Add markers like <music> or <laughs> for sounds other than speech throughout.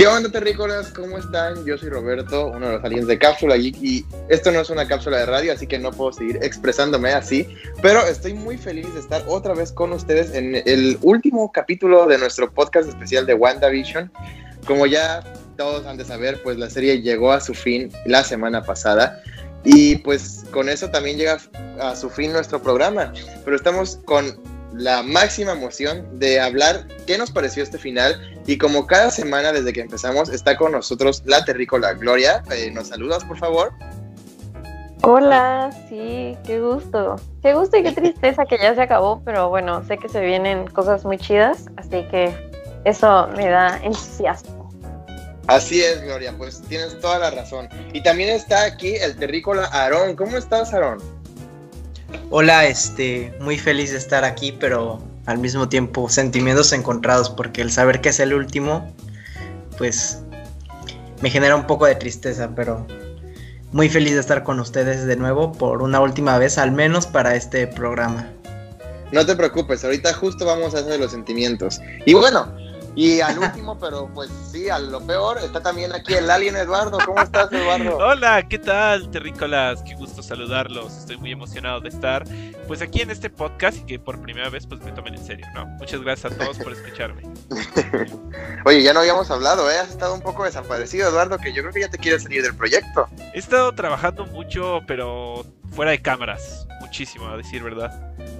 ¿Qué onda, terrícolas? ¿Cómo están? Yo soy Roberto, uno de los aliens de Cápsula Geek, y esto no es una cápsula de radio, así que no puedo seguir expresándome así, pero estoy muy feliz de estar otra vez con ustedes en el último capítulo de nuestro podcast especial de WandaVision. Como ya todos han de saber, pues la serie llegó a su fin la semana pasada. Y pues con eso también llega a su fin nuestro programa. Pero estamos con la máxima emoción de hablar qué nos pareció este final. Y como cada semana desde que empezamos está con nosotros la terrícola Gloria. Eh, ¿Nos saludas, por favor? Hola, sí, qué gusto. Qué gusto y qué tristeza que ya se acabó, pero bueno, sé que se vienen cosas muy chidas, así que eso me da entusiasmo. Así es, Gloria, pues tienes toda la razón. Y también está aquí el terrícola Aarón. ¿Cómo estás, Aarón? Hola, este, muy feliz de estar aquí, pero al mismo tiempo sentimientos encontrados, porque el saber que es el último, pues me genera un poco de tristeza, pero muy feliz de estar con ustedes de nuevo por una última vez, al menos para este programa. No te preocupes, ahorita justo vamos a hacer los sentimientos. Y bueno, y al último, pero pues sí, a lo peor, está también aquí el alien Eduardo. ¿Cómo estás, Eduardo? <laughs> Hola, ¿qué tal, terrícolas? Qué gusto saludarlos. Estoy muy emocionado de estar pues aquí en este podcast y que por primera vez pues me tomen en serio, ¿no? Muchas gracias a todos por escucharme. <laughs> Oye, ya no habíamos hablado, ¿eh? Has estado un poco desaparecido, Eduardo, que yo creo que ya te quieres salir del proyecto. He estado trabajando mucho, pero fuera de cámaras, muchísimo, a decir verdad.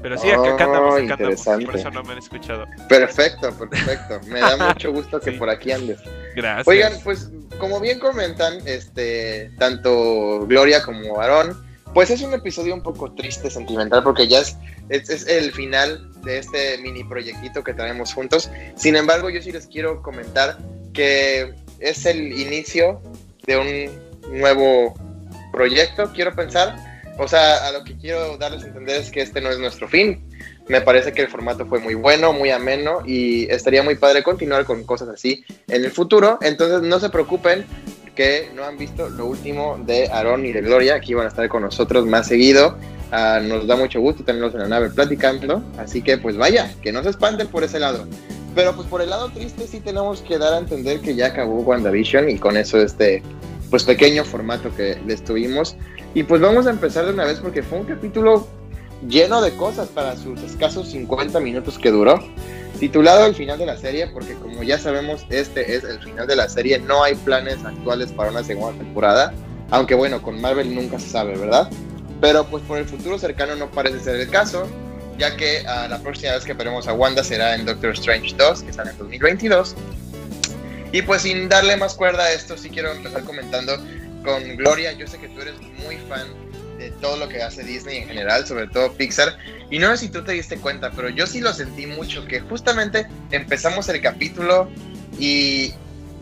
Pero sí, acá, acá andamos, acá andamos, por eso no me han escuchado. Perfecto, perfecto. Me da <laughs> mucho gusto que por aquí andes. Gracias. Oigan, pues como bien comentan, este, tanto Gloria como Aarón, pues es un episodio un poco triste, sentimental, porque ya es, es, es, el final de este mini proyectito que traemos juntos. Sin embargo, yo sí les quiero comentar que es el inicio de un nuevo proyecto, quiero pensar o sea, a lo que quiero darles a entender es que este no es nuestro fin. Me parece que el formato fue muy bueno, muy ameno y estaría muy padre continuar con cosas así en el futuro. Entonces no se preocupen que no han visto lo último de Aaron y de Gloria, que iban a estar con nosotros más seguido. Uh, nos da mucho gusto tenerlos en la nave platicando. Así que pues vaya, que no se espanten por ese lado. Pero pues por el lado triste sí tenemos que dar a entender que ya acabó WandaVision y con eso este pues pequeño formato que les tuvimos. Y pues vamos a empezar de una vez porque fue un capítulo lleno de cosas para sus escasos 50 minutos que duró. Titulado El final de la serie, porque como ya sabemos, este es el final de la serie. No hay planes actuales para una segunda temporada. Aunque bueno, con Marvel nunca se sabe, ¿verdad? Pero pues por el futuro cercano no parece ser el caso, ya que uh, la próxima vez que veremos a Wanda será en Doctor Strange 2, que sale en 2022. Y pues sin darle más cuerda a esto, sí quiero empezar comentando con Gloria. Yo sé que tú eres muy fan de todo lo que hace Disney en general, sobre todo Pixar. Y no sé si tú te diste cuenta, pero yo sí lo sentí mucho, que justamente empezamos el capítulo y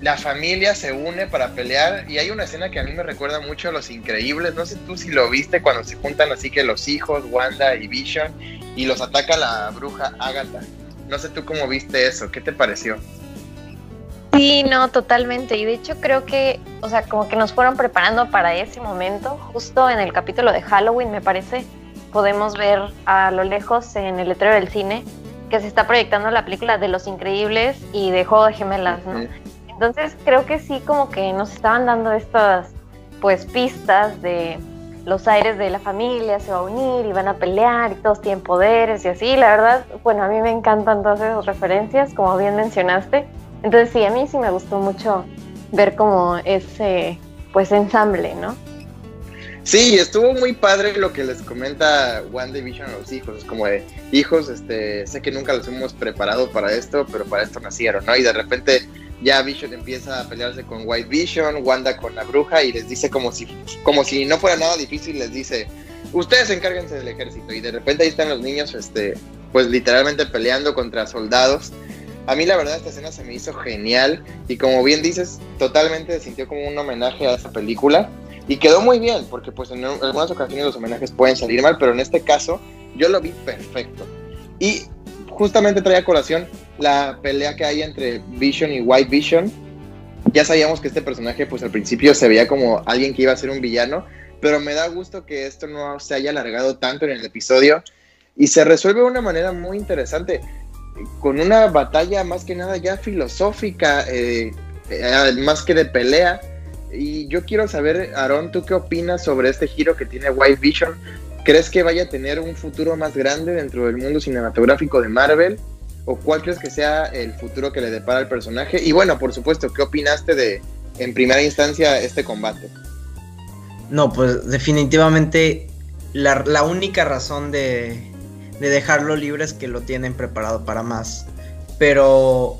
la familia se une para pelear y hay una escena que a mí me recuerda mucho a Los Increíbles. No sé tú si lo viste cuando se juntan así que los hijos, Wanda y Vision, y los ataca la bruja Agatha. No sé tú cómo viste eso, ¿qué te pareció? Sí, no, totalmente. Y de hecho creo que, o sea, como que nos fueron preparando para ese momento. Justo en el capítulo de Halloween, me parece, podemos ver a lo lejos en el letrero del cine que se está proyectando la película de Los Increíbles y de Juego de Gemelas, ¿no? Entonces creo que sí, como que nos estaban dando estas, pues, pistas de los aires de la familia se va a unir y van a pelear y todos tienen poderes y así. La verdad, bueno, a mí me encantan todas esas referencias, como bien mencionaste. Entonces sí, a mí sí me gustó mucho ver como ese pues ensamble, ¿no? Sí, estuvo muy padre lo que les comenta One Division a los hijos. Es como de, hijos, este, sé que nunca los hemos preparado para esto, pero para esto nacieron, ¿no? Y de repente ya Vision empieza a pelearse con White Vision, Wanda con la bruja y les dice como si, como si no fuera nada difícil, les dice, ustedes encárguense del ejército. Y de repente ahí están los niños, este, pues literalmente peleando contra soldados. A mí la verdad esta escena se me hizo genial y como bien dices, totalmente sintió como un homenaje a esa película y quedó muy bien porque pues en algunas ocasiones los homenajes pueden salir mal, pero en este caso yo lo vi perfecto. Y justamente traía a colación la pelea que hay entre Vision y White Vision. Ya sabíamos que este personaje pues al principio se veía como alguien que iba a ser un villano, pero me da gusto que esto no se haya alargado tanto en el episodio y se resuelve de una manera muy interesante con una batalla más que nada ya filosófica. Eh, eh, más que de pelea. Y yo quiero saber, Aaron, ¿tú qué opinas sobre este giro que tiene White Vision? ¿Crees que vaya a tener un futuro más grande dentro del mundo cinematográfico de Marvel? ¿O cuál crees que sea el futuro que le depara al personaje? Y bueno, por supuesto, ¿qué opinaste de, en primera instancia, este combate? No, pues definitivamente la, la única razón de, de dejarlo libre es que lo tienen preparado para más. Pero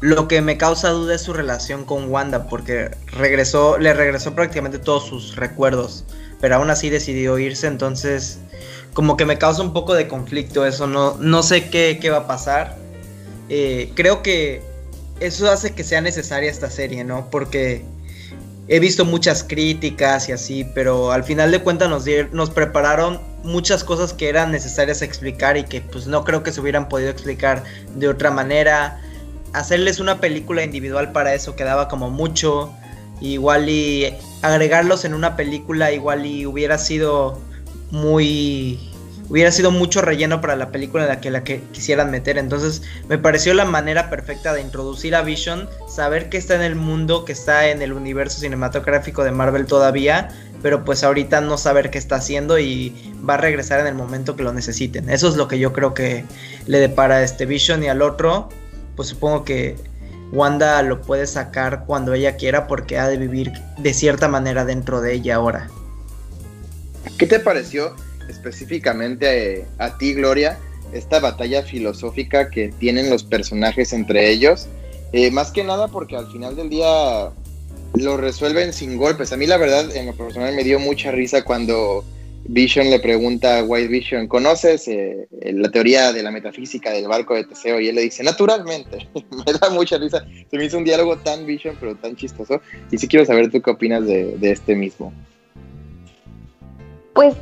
lo que me causa duda es su relación con Wanda, porque regresó, le regresó prácticamente todos sus recuerdos, pero aún así decidió irse, entonces como que me causa un poco de conflicto eso, no, no sé qué, qué va a pasar. Eh, creo que eso hace que sea necesaria esta serie, ¿no? Porque he visto muchas críticas y así, pero al final de cuentas nos, nos prepararon muchas cosas que eran necesarias explicar y que pues no creo que se hubieran podido explicar de otra manera. Hacerles una película individual para eso quedaba como mucho. Igual y agregarlos en una película igual y hubiera sido muy hubiera sido mucho relleno para la película en la que la que quisieran meter. Entonces, me pareció la manera perfecta de introducir a Vision, saber que está en el mundo, que está en el universo cinematográfico de Marvel todavía, pero pues ahorita no saber qué está haciendo y va a regresar en el momento que lo necesiten. Eso es lo que yo creo que le depara a este Vision y al otro, pues supongo que Wanda lo puede sacar cuando ella quiera porque ha de vivir de cierta manera dentro de ella ahora. ¿Qué te pareció específicamente a, ti, Gloria, esta batalla filosófica que tienen los personajes entre ellos. Eh, más que nada porque al final del día lo resuelven sin golpes. A mí la verdad, en lo personal, me dio mucha risa cuando Vision le pregunta a White Vision, ¿conoces eh, la teoría de la metafísica del barco de Teseo? Y él le dice, naturalmente. <laughs> me da mucha risa. Se me hizo un diálogo tan Vision, pero tan chistoso. Y sí quiero saber tú qué opinas de, este mismo. Pues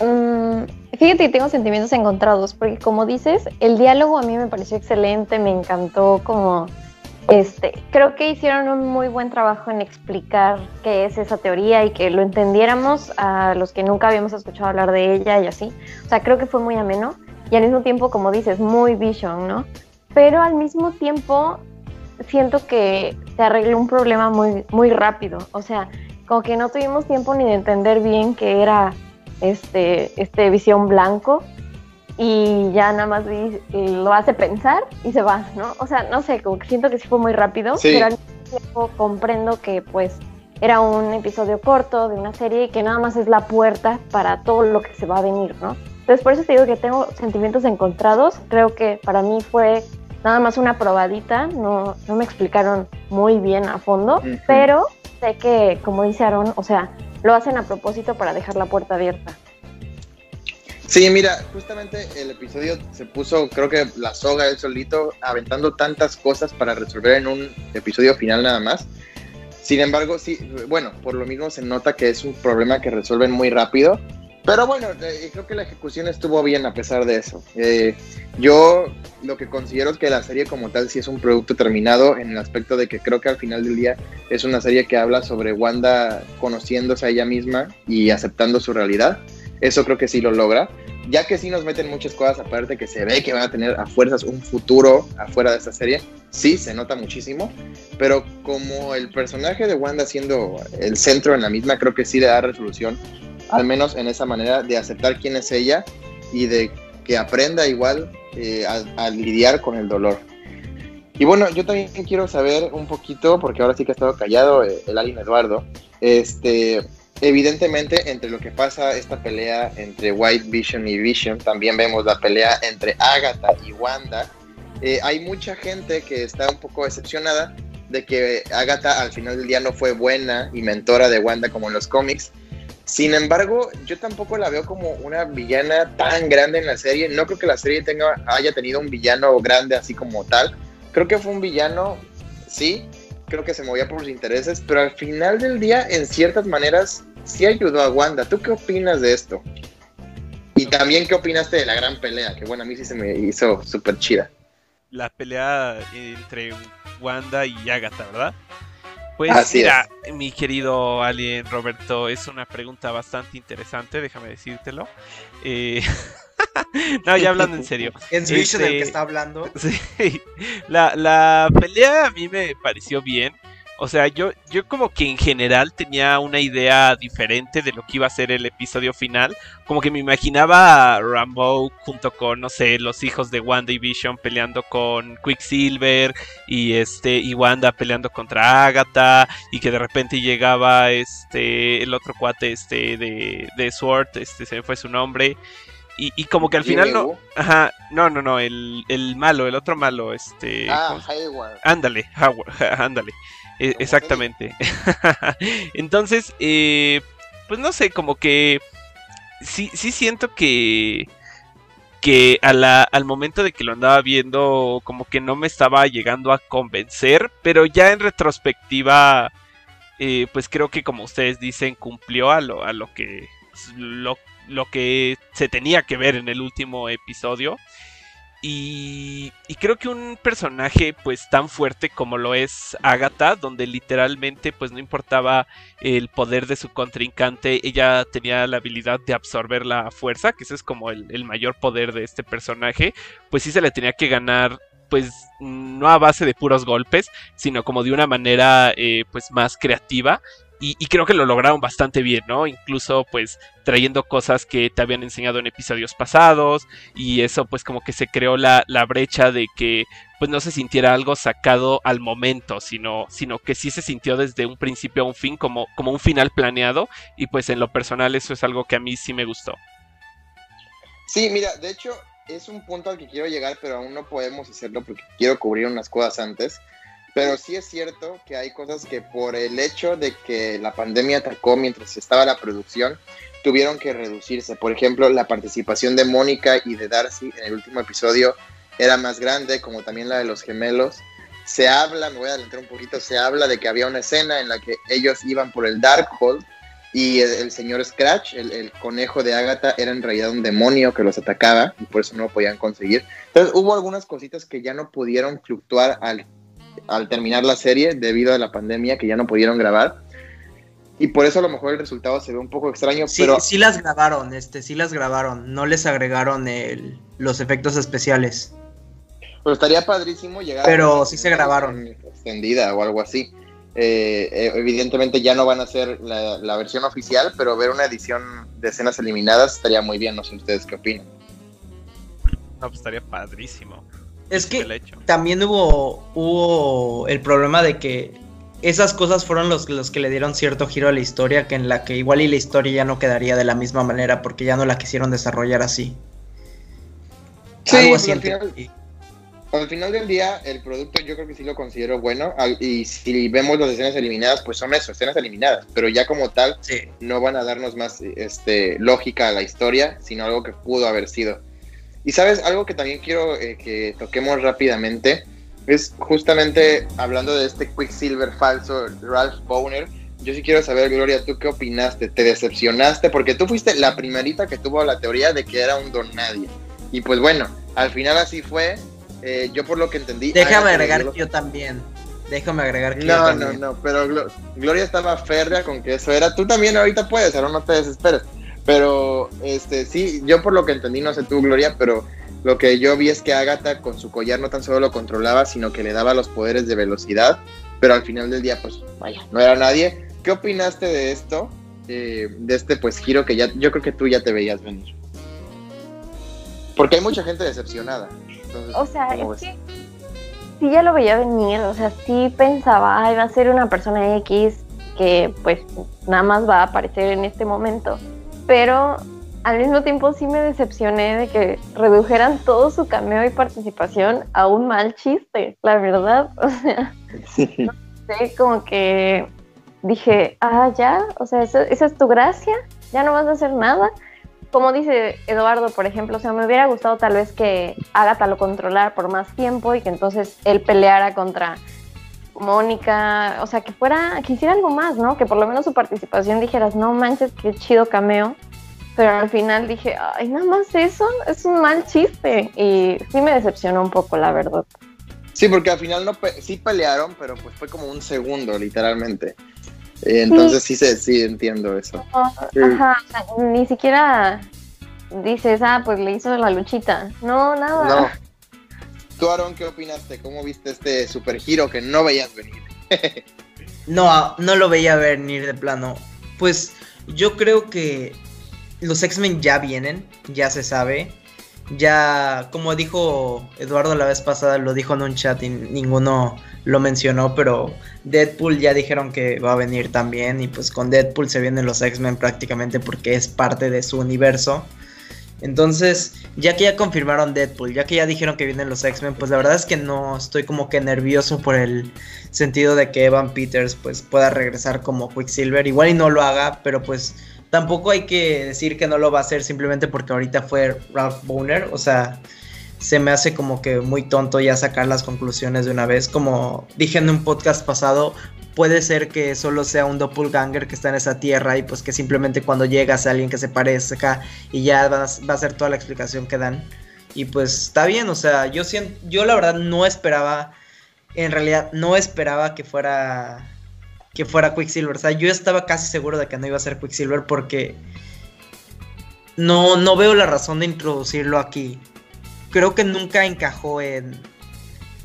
Mm, fíjate que tengo sentimientos encontrados, porque como dices, el diálogo a mí me pareció excelente, me encantó como este, creo que hicieron un muy buen trabajo en explicar qué es esa teoría y que lo entendiéramos a los que nunca habíamos escuchado hablar de ella y así. O sea, creo que fue muy ameno y al mismo tiempo, como dices, muy vision, ¿no? Pero al mismo tiempo siento que se arregló un problema muy, muy rápido. O sea, como que no tuvimos tiempo ni de entender bien qué era este, este visión blanco y ya nada más lo hace pensar y se va, ¿no? O sea, no sé, como que siento que sí fue muy rápido, pero al mismo tiempo comprendo que pues era un episodio corto de una serie y que nada más es la puerta para todo lo que se va a venir, ¿no? Entonces por eso te digo que tengo sentimientos encontrados, creo que para mí fue nada más una probadita, no, no me explicaron muy bien a fondo, pero sé que, como dice Aaron, o sea, lo hacen a propósito para dejar la puerta abierta. Sí, mira, justamente el episodio se puso, creo que la soga él solito, aventando tantas cosas para resolver en un episodio final nada más. Sin embargo, sí, bueno, por lo mismo se nota que es un problema que resuelven muy rápido. Pero bueno, eh, creo que la ejecución estuvo bien a pesar de eso. Eh, yo lo que considero es que la serie como tal sí es un producto terminado en el aspecto de que creo que al final del día es una serie que habla sobre Wanda conociéndose a ella misma y aceptando su realidad. Eso creo que sí lo logra. Ya que sí nos meten muchas cosas aparte que se ve que van a tener a fuerzas un futuro afuera de esta serie. Sí, se nota muchísimo. Pero como el personaje de Wanda siendo el centro en la misma, creo que sí le da resolución al menos en esa manera de aceptar quién es ella y de que aprenda igual eh, a, lidiar con el dolor. Y bueno, yo también quiero saber un poquito, porque ahora sí que ha estado callado eh, el Alien Eduardo, este, evidentemente entre lo que pasa esta pelea entre White Vision y Vision, también vemos la pelea entre Agatha y Wanda. Eh, hay mucha gente que está un poco decepcionada de que Agatha al final del día no fue buena y mentora de Wanda como en los cómics, sin embargo, yo tampoco la veo como una villana tan grande en la serie. No creo que la serie tenga, haya tenido un villano grande así como tal. Creo que fue un villano, sí, creo que se movía por sus intereses, pero al final del día, en ciertas maneras, sí ayudó a Wanda. ¿Tú qué opinas de esto? Y también, ¿qué opinaste de la gran pelea? Que bueno, a mí sí se me hizo súper chida. La pelea entre Wanda y Agatha, ¿verdad? Pues mira, mi querido Alien Roberto, es una pregunta bastante interesante, déjame decírtelo. Eh, <laughs> no, ya hablando en serio. Es Vision el que este, está hablando. <laughs> Sí, la, la pelea a mí me pareció bien. O sea, yo, yo como que en general tenía una idea diferente de lo que iba a ser el episodio final. Como que me imaginaba a Rambo junto con, no sé, los hijos de Wanda y Vision peleando con Quicksilver y este y Wanda peleando contra Agatha y que de repente llegaba este el otro cuate este de, de Sword, este se me fue su nombre. Y, como que al final no. Ajá, no, no, no, el, el malo, el otro malo, este. Ah, Hayward. Ándale, <laughs> ándale. E, exactamente. <laughs> Entonces, eh, pues no sé, como que sí, sí siento que que a la, al momento de que lo andaba viendo como que no me estaba llegando a convencer, pero ya en retrospectiva, eh, pues creo que como ustedes dicen, cumplió a lo, a lo que lo, lo que se tenía que ver en el último episodio. Y, creo que un personaje pues tan fuerte como lo es Agatha, donde literalmente pues no importaba el poder de su contrincante, ella tenía la habilidad de absorber la fuerza, que ese es como el, mayor poder de este personaje, pues sí se le tenía que ganar pues no a base de puros golpes, sino como de una manera eh, pues más creativa y, creo que lo lograron bastante bien, ¿no? Incluso pues trayendo cosas que te habían enseñado en episodios pasados y eso pues como que se creó la, brecha de que pues no se sintiera algo sacado al momento, sino, sino que sí se sintió desde un principio a un fin como, como un final planeado y pues en lo personal eso es algo que a mí sí me gustó. Sí, mira, de hecho es un punto al que quiero llegar pero aún no podemos hacerlo porque quiero cubrir unas cosas antes. Pero sí es cierto que hay cosas que por el hecho de que la pandemia atacó mientras estaba la producción, tuvieron que reducirse. Por ejemplo, la participación de Mónica y de Darcy en el último episodio era más grande, como también la de los gemelos. Se habla, me voy a adelantar un poquito, se habla de que había una escena en la que ellos iban por el Darkhold y el, señor Scratch, el, el, conejo de Agatha, era en realidad un demonio que los atacaba y por eso no lo podían conseguir. Entonces hubo algunas cositas que ya no pudieron fluctuar al al terminar la serie debido a la pandemia que ya no pudieron grabar. Y por eso a lo mejor el resultado se ve un poco extraño. Sí, pero... sí las grabaron, este, sí las grabaron. No les agregaron el, los efectos especiales. Pero estaría padrísimo llegar. Pero sí se grabaron. Extendida o algo así. Eh, eh, evidentemente ya no van a ser la, la, versión oficial, pero ver una edición de escenas eliminadas estaría muy bien. No sé ustedes qué opinan. No, pues estaría padrísimo. Es que también hubo, hubo el problema de que esas cosas fueron los, los que le dieron cierto giro a la historia, que en la que igual y la historia ya no quedaría de la misma manera porque ya no la quisieron desarrollar así. Sí, Algo así al, final, al final del día, el producto yo creo que sí lo considero bueno. Y si vemos las escenas eliminadas, pues son eso, escenas eliminadas. Pero ya como tal, no van a darnos más este, lógica a la historia, sino algo que pudo haber sido. Y sabes, algo que también quiero eh, que toquemos rápidamente es justamente hablando de este Quicksilver falso, Ralph Boner. Yo sí quiero saber, Gloria, ¿tú qué opinaste? ¿Te decepcionaste? Porque tú fuiste la primerita que tuvo la teoría de que era un don nadie. Y pues bueno, al final así fue. Eh, yo por lo que entendí... Déjame agregar que yo también. Déjame agregar que no, yo también. No, no, pero Gloria estaba férrea con que eso era. Tú también ahorita puedes, ahora no te desesperes. Pero, este, sí, yo por lo que entendí, no sé tú, Gloria, pero lo que yo vi es que Agatha con su collar no tan solo lo controlaba, sino que le daba los poderes de velocidad, pero al final del día, pues, vaya, no era nadie. ¿Qué opinaste de esto? Eh, de este, pues, giro que ya, yo creo que tú ya te veías venir. Porque hay mucha gente decepcionada. o sea, es que sí ya lo veía venir, o sea, sí pensaba, ay, va a ser una persona X que pues nada más va a aparecer en este momento pero al mismo tiempo sí me decepcioné de que redujeran todo su cameo y participación a un mal chiste, la verdad. <laughs> O sea, <laughs> no sé, como que dije, ah, ya, o sea, esa, es tu gracia, ya no vas a hacer nada. Como dice Eduardo, por ejemplo, o sea, me hubiera gustado tal vez que Agatha lo controlara por más tiempo y que entonces él peleara contra Mónica, o sea, que fuera, que hiciera algo más, ¿no? Que por lo menos su participación dijeras, no manches, qué chido cameo. Pero al final dije, ay, nada más eso, es un mal chiste. Y sí me decepcionó un poco, la verdad. Sí, porque al final no sí pelearon, pero pues fue como un segundo, literalmente. entonces sí, sí, sí entiendo eso. Ajá, ni siquiera dices, ah, pues le hizo la luchita. No, nada. No. Tú, Aaron, ¿qué opinaste? ¿Cómo viste este super giro que no veías venir? <laughs> No, no lo veía venir de plano. Pues yo creo que los X-Men ya vienen, ya se sabe. Ya, como dijo Eduardo la vez pasada, lo dijo en un chat y ninguno lo mencionó, pero Deadpool ya dijeron que va a venir también y pues con Deadpool se vienen los X-Men prácticamente porque es parte de su universo. Entonces, ya que ya confirmaron Deadpool, ya que ya dijeron que vienen los X-Men, pues la verdad es que no estoy como que nervioso por el sentido de que Evan Peters pues pueda regresar como Quicksilver. Igual y no lo haga, pero pues tampoco hay que decir que no lo va a hacer simplemente porque ahorita fue Ralph Boner. O sea, se me hace como que muy tonto ya sacar las conclusiones de una vez. Como dije en un podcast pasado, puede ser que solo sea un doppelganger que está en esa tierra y pues que simplemente cuando llegas a alguien que se parezca y ya va, a ser toda la explicación que dan. Y pues está bien, o sea, yo, siento, yo la verdad no esperaba, en realidad no esperaba que fuera que fuera Quicksilver. O sea, yo estaba casi seguro de que no iba a ser Quicksilver porque no, no veo la razón de introducirlo aquí. Creo que nunca encajó en,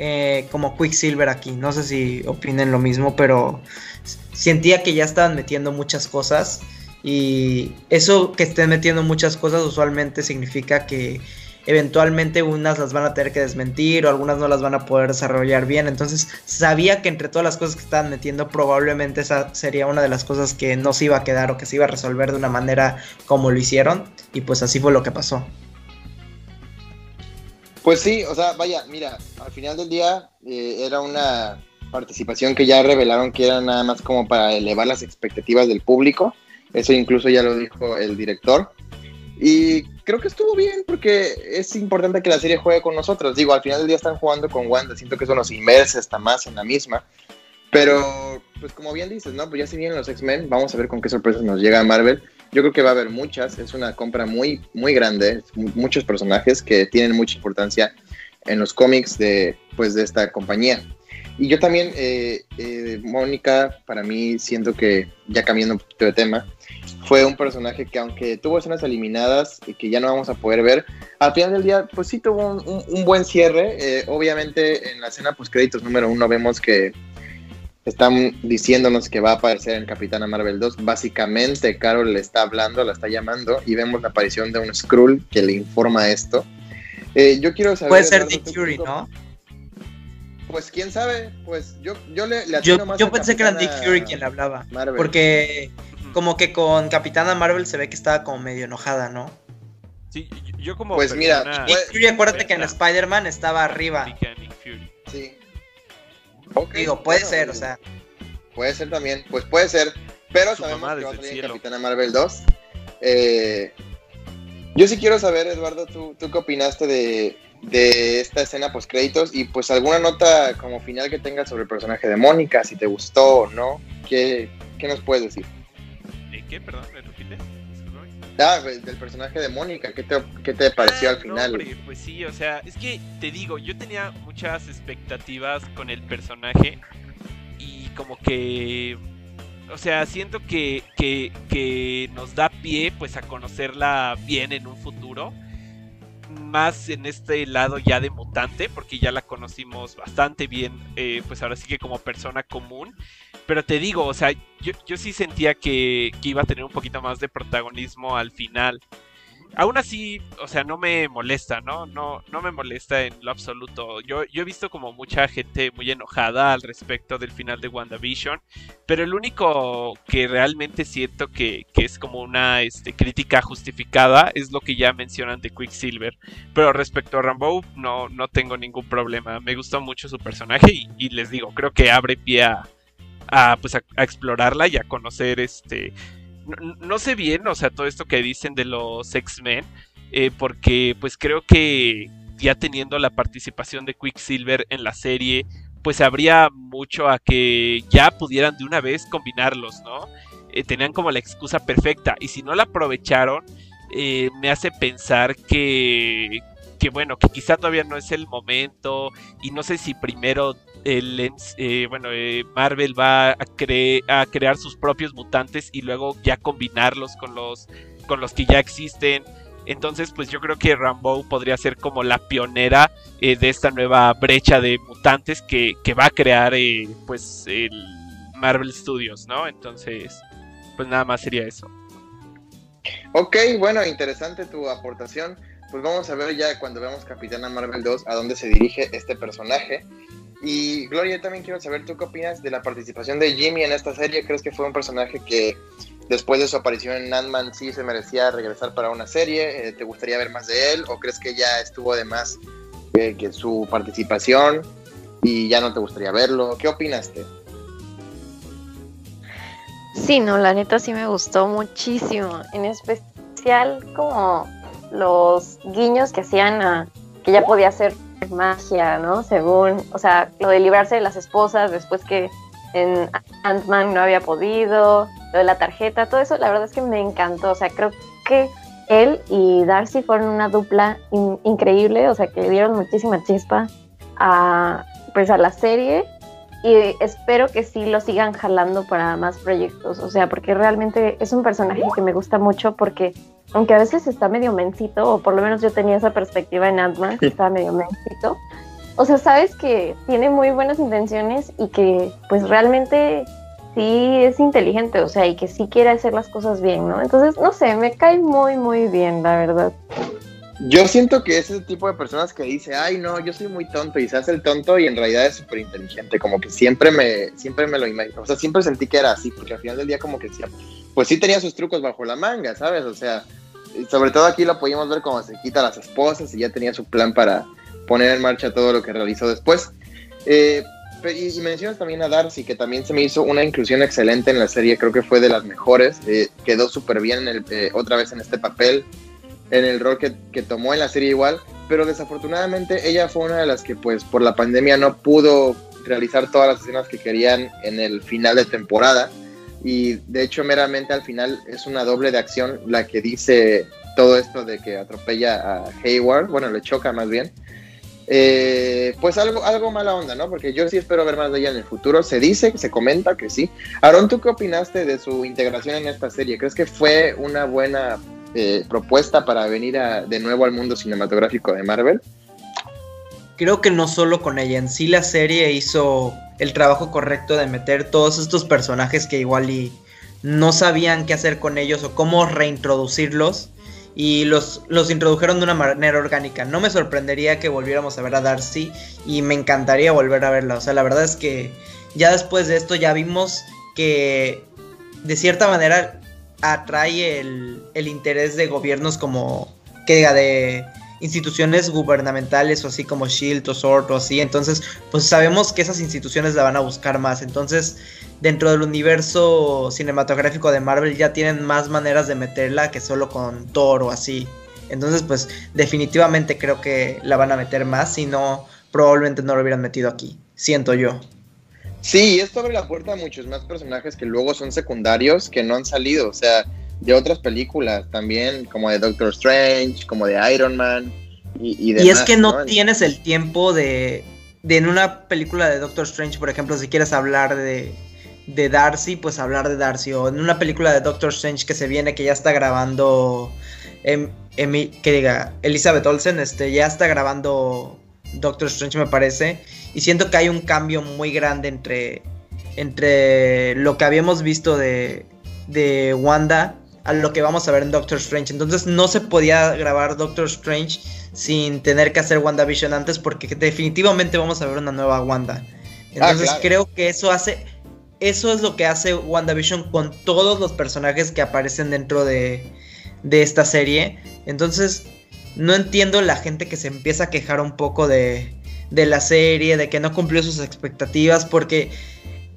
eh, como Quicksilver aquí. No sé si opinen lo mismo, pero sentía que ya estaban metiendo muchas cosas. Y eso que estén metiendo muchas cosas usualmente significa que eventualmente unas las van a tener que desmentir o algunas no las van a poder desarrollar bien. Entonces sabía que entre todas las cosas que estaban metiendo probablemente esa sería una de las cosas que no se iba a quedar o que se iba a resolver de una manera como lo hicieron. Y pues así fue lo que pasó. Pues sí, o sea, vaya, mira, al final del día eh, era una participación que ya revelaron que era nada más como para elevar las expectativas del público. Eso incluso ya lo dijo el director. Y creo que estuvo bien porque es importante que la serie juegue con nosotros. Digo, al final del día están jugando con Wanda, siento que eso nos inmersa hasta más en la misma. Pero, pues como bien dices, ¿no? Pues ya se vienen los X-Men, vamos a ver con qué sorpresas nos llega Marvel. Yo creo que va a haber muchas, es una compra muy, muy grande, muchos personajes que tienen mucha importancia en los cómics de, pues, de esta compañía. Y yo también, eh, eh, Mónica, para mí siento que, ya cambiando un poquito de tema, fue un personaje que aunque tuvo escenas eliminadas y que ya no vamos a poder ver, al final del día, pues sí tuvo un, buen cierre. Eh, obviamente en la escena pues créditos número uno vemos que están diciéndonos que va a aparecer en Capitana Marvel 2. Básicamente, Carol le está hablando, la está llamando y vemos la aparición de un Skrull que le informa esto. Eh, yo quiero saber. Puede ser Nick Fury, ¿no? Pues quién sabe, pues yo, yo le, Yo, yo pensé que era Nick Fury quien le hablaba. Porque como que con Capitana Marvel se ve que estaba como medio enojada, ¿no? Sí, yo como. Pues mira, Nick Fury, acuérdate que en Spider-Man estaba arriba. Sí. Digo, puede ser, o sea. Puede ser también, pues puede ser. Pero sabemos que va a salir Capitana Marvel 2. Eh, yo sí quiero saber, Eduardo, ¿tú, tú qué opinaste de, de esta escena post créditos y pues alguna nota como final que tengas sobre el personaje de Mónica, si te gustó o no, ¿qué, qué nos puedes decir? ¿De qué? Perdón. Ah, del personaje de Mónica, ¿qué te, qué te pareció al ah, final? pues sí, o sea, es que te digo, yo tenía muchas expectativas con el personaje y como que, o sea, siento que, que, que nos da pie pues a conocerla bien en un futuro más en este lado ya de mutante, porque ya la conocimos bastante bien, eh, pues ahora sí que como persona común. Pero te digo, o sea, yo, yo sí sentía que, que, iba a tener un poquito más de protagonismo al final aún así, o sea, no me molesta, ¿no? No, no me molesta en lo absoluto. Yo, yo he visto como mucha gente muy enojada al respecto del final de WandaVision, pero el único que realmente siento que, que es como una este, crítica justificada es lo que ya mencionan de Quicksilver. Pero respecto a Rambo, no, no tengo ningún problema. Me gustó mucho su personaje y, les digo, creo que abre pie a, pues a explorarla y a conocer este no, sé bien, o sea, todo esto que dicen de los X-Men, eh, porque pues creo que ya teniendo la participación de Quicksilver en la serie, pues habría mucho a que ya pudieran de una vez combinarlos, ¿no? Eh, tenían como la excusa perfecta y si no la aprovecharon, eh, me hace pensar que, que bueno, que quizá todavía no es el momento y no sé si primero el, eh, bueno, eh, Marvel va a, a crear sus propios mutantes y luego ya combinarlos con los, con los que ya existen. Entonces, pues yo creo que Rambo podría ser como la pionera eh, de esta nueva brecha de mutantes que, va a crear, pues, el Marvel Studios, ¿no? Entonces, pues nada más sería eso. Ok, bueno, interesante tu aportación. Pues vamos a ver ya cuando veamos Capitana Marvel 2 a dónde se dirige este personaje. Y Gloria, yo también quiero saber tú qué opinas de la participación de Jimmy en esta serie. ¿Crees que fue un personaje que después de su aparición en Ant-Man sí se merecía regresar para una serie? Eh, ¿Te gustaría ver más de él? ¿O crees que ya estuvo de más eh, que su participación y ya no te gustaría verlo? ¿Qué opinaste? Sí, no, la neta sí me gustó muchísimo. En especial como los guiños que hacían a que ya podía hacer magia, ¿no? Según, o sea, lo de librarse de las esposas después que en Ant-Man no había podido, lo de la tarjeta, todo eso, la verdad es que me encantó. O sea, creo que él y Darcy fueron una dupla increíble, o sea, que dieron muchísima chispa a, pues, a la serie y espero que sí lo sigan jalando para más proyectos, o sea, porque realmente es un personaje que me gusta mucho porque aunque a veces está medio mencito, o por lo menos yo tenía esa perspectiva en Ant-Man, que estaba medio mencito, o sea, sabes que tiene muy buenas intenciones y que pues realmente sí es inteligente, o sea, y que sí quiere hacer las cosas bien, ¿no? Entonces, no sé, me cae muy, muy bien, la verdad. Yo siento que es ese tipo de personas que dice, ay no, yo soy muy tonto y se hace el tonto y en realidad es súper inteligente, como que siempre me, siempre me lo imagino, o sea, siempre sentí que era así, porque al final del día como que pues sí tenía sus trucos bajo la manga, ¿sabes? O sea, sobre todo aquí lo pudimos ver como se quita a las esposas y ya tenía su plan para poner en marcha todo lo que realizó después. Eh, y, mencionas también a Darcy, que también se me hizo una inclusión excelente en la serie, creo que fue de las mejores, eh, quedó súper bien el, eh, otra vez en este papel, en el rol que, que, tomó en la serie igual, pero desafortunadamente ella fue una de las que pues por la pandemia no pudo realizar todas las escenas que querían en el final de temporada y de hecho meramente al final es una doble de acción la que dice todo esto de que atropella a Hayward, bueno, le choca más bien. Eh, pues algo, algo mala onda, ¿no? Porque yo sí espero ver más de ella en el futuro. Se dice, se comenta que sí. Aaron, ¿tú qué opinaste de su integración en esta serie? ¿Crees que fue una buena eh, propuesta para venir de nuevo al mundo cinematográfico de Marvel. Creo que no solo con ella, en sí la serie hizo el trabajo correcto de meter todos estos personajes que igual y no sabían qué hacer con ellos o cómo reintroducirlos y los, los introdujeron de una manera orgánica. No me sorprendería que volviéramos a ver a Darcy y me encantaría volver a verla. O sea, la verdad es que ya después de esto ya vimos que de cierta manera atrae el, interés de gobiernos como, que diga, de instituciones gubernamentales o así como Shield o Sword o así. Entonces, pues sabemos que esas instituciones la van a buscar más. Entonces, dentro del universo cinematográfico de Marvel ya tienen más maneras de meterla que solo con Thor o así. Entonces, pues definitivamente creo que la van a meter más, si no, probablemente no lo hubieran metido aquí, siento yo. Sí, esto abre la puerta a muchos más personajes que luego son secundarios que no han salido, o sea, de otras películas también, como de Doctor Strange, como de Iron Man y, y, es que no, tienes el tiempo de, de, en una película de Doctor Strange, por ejemplo, si quieres hablar de, de Darcy, pues hablar de Darcy, o en una película de Doctor Strange que se viene, que ya está grabando, em, que diga, Elizabeth Olsen, este, ya está grabando Doctor Strange me parece. Y siento que hay un cambio muy grande entre, entre lo que habíamos visto de, de Wanda a lo que vamos a ver en Doctor Strange. Entonces no se podía grabar Doctor Strange sin tener que hacer WandaVision antes porque definitivamente vamos a ver una nueva Wanda. Entonces ah, creo que eso hace... Eso es lo que hace WandaVision con todos los personajes que aparecen dentro de, de esta serie. Entonces no entiendo la gente que se empieza a quejar un poco de, de la serie, de que no cumplió sus expectativas, porque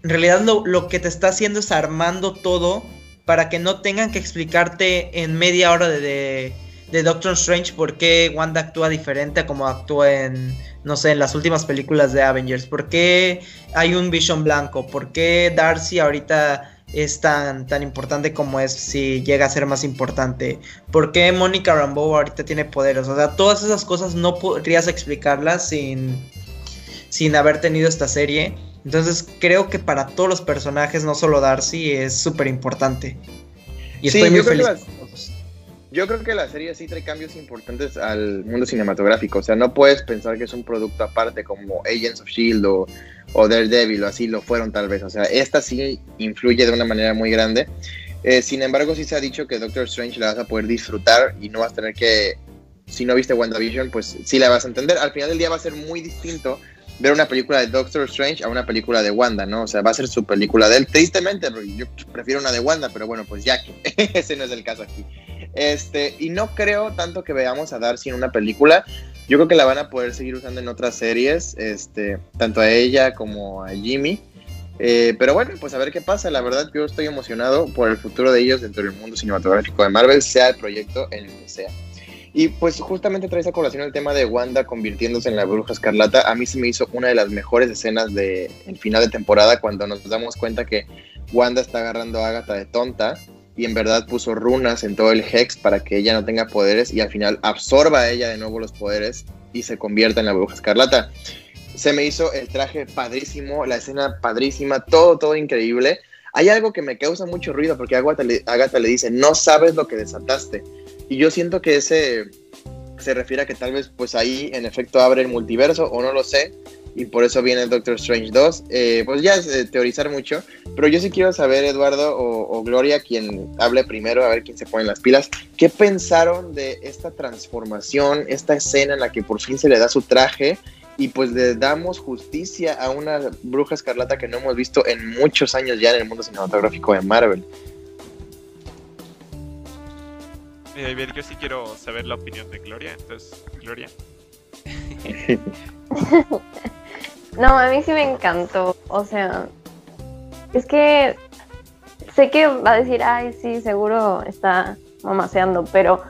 en realidad lo, que te está haciendo es armando todo para que no tengan que explicarte en media hora de, de, Doctor Strange por qué Wanda actúa diferente a como actúa en, no sé, en las últimas películas de Avengers, por qué hay un Vision blanco, por qué Darcy ahorita es tan, tan importante como es si llega a ser más importante. ¿Por qué Mónica Rambeau ahorita tiene poderes? O sea, todas esas cosas no podrías explicarlas sin, sin haber tenido esta serie. Entonces creo que para todos los personajes, no solo Darcy, es súper importante. Y estoy muy feliz. yo creo que la serie sí trae cambios importantes al mundo cinematográfico. O sea, no puedes pensar que es un producto aparte como Agents of Shield o, o Daredevil o así lo fueron tal vez. O sea, esta sí influye de una manera muy grande. Eh, sin embargo, sí se ha dicho que Doctor Strange la vas a poder disfrutar y no vas a tener que, si no viste WandaVision, pues sí la vas a entender. Al final del día va a ser muy distinto ver una película de Doctor Strange a una película de Wanda, ¿no? O sea, va a ser su película de él. Tristemente, yo prefiero una de Wanda, pero bueno, pues ya que <laughs> ese no es el caso aquí. Este, y no creo tanto que veamos a Darcy en una película. Yo creo que la van a poder seguir usando en otras series, este, tanto a ella como a Jimmy. Eh, pero bueno, pues a ver qué pasa. La verdad, yo estoy emocionado por el futuro de ellos dentro del mundo cinematográfico de Marvel, sea el proyecto en el que sea. Y pues justamente trae esa colación el tema de Wanda convirtiéndose en la bruja escarlata. A mí se me hizo una de las mejores escenas del el final de temporada cuando nos damos cuenta que Wanda está agarrando a Agatha de tonta y en verdad puso runas en todo el Hex para que ella no tenga poderes y al final absorba a ella de nuevo los poderes y se convierta en la bruja escarlata. Se me hizo el traje padrísimo, la escena padrísima, todo, todo increíble. Hay algo que me causa mucho ruido porque Agatha le, Agatha le dice, no sabes lo que desataste. Y yo siento que ese se refiere a que tal vez pues ahí en efecto abre el multiverso o no lo sé y por eso viene Doctor Strange 2. Eh, pues ya es eh, teorizar mucho, pero yo sí quiero saber, Eduardo o, Gloria, quien hable primero, a ver quién se pone las pilas, ¿qué pensaron de esta transformación, esta escena en la que por fin se le da su traje y pues le damos justicia a una bruja escarlata que no hemos visto en muchos años ya en el mundo cinematográfico de Marvel? Mira, yo sí quiero saber la opinión de Gloria, entonces, Gloria. <laughs> no, a mí sí me encantó, o sea, es que sé que va a decir, ay, sí, seguro está mamaseando, pero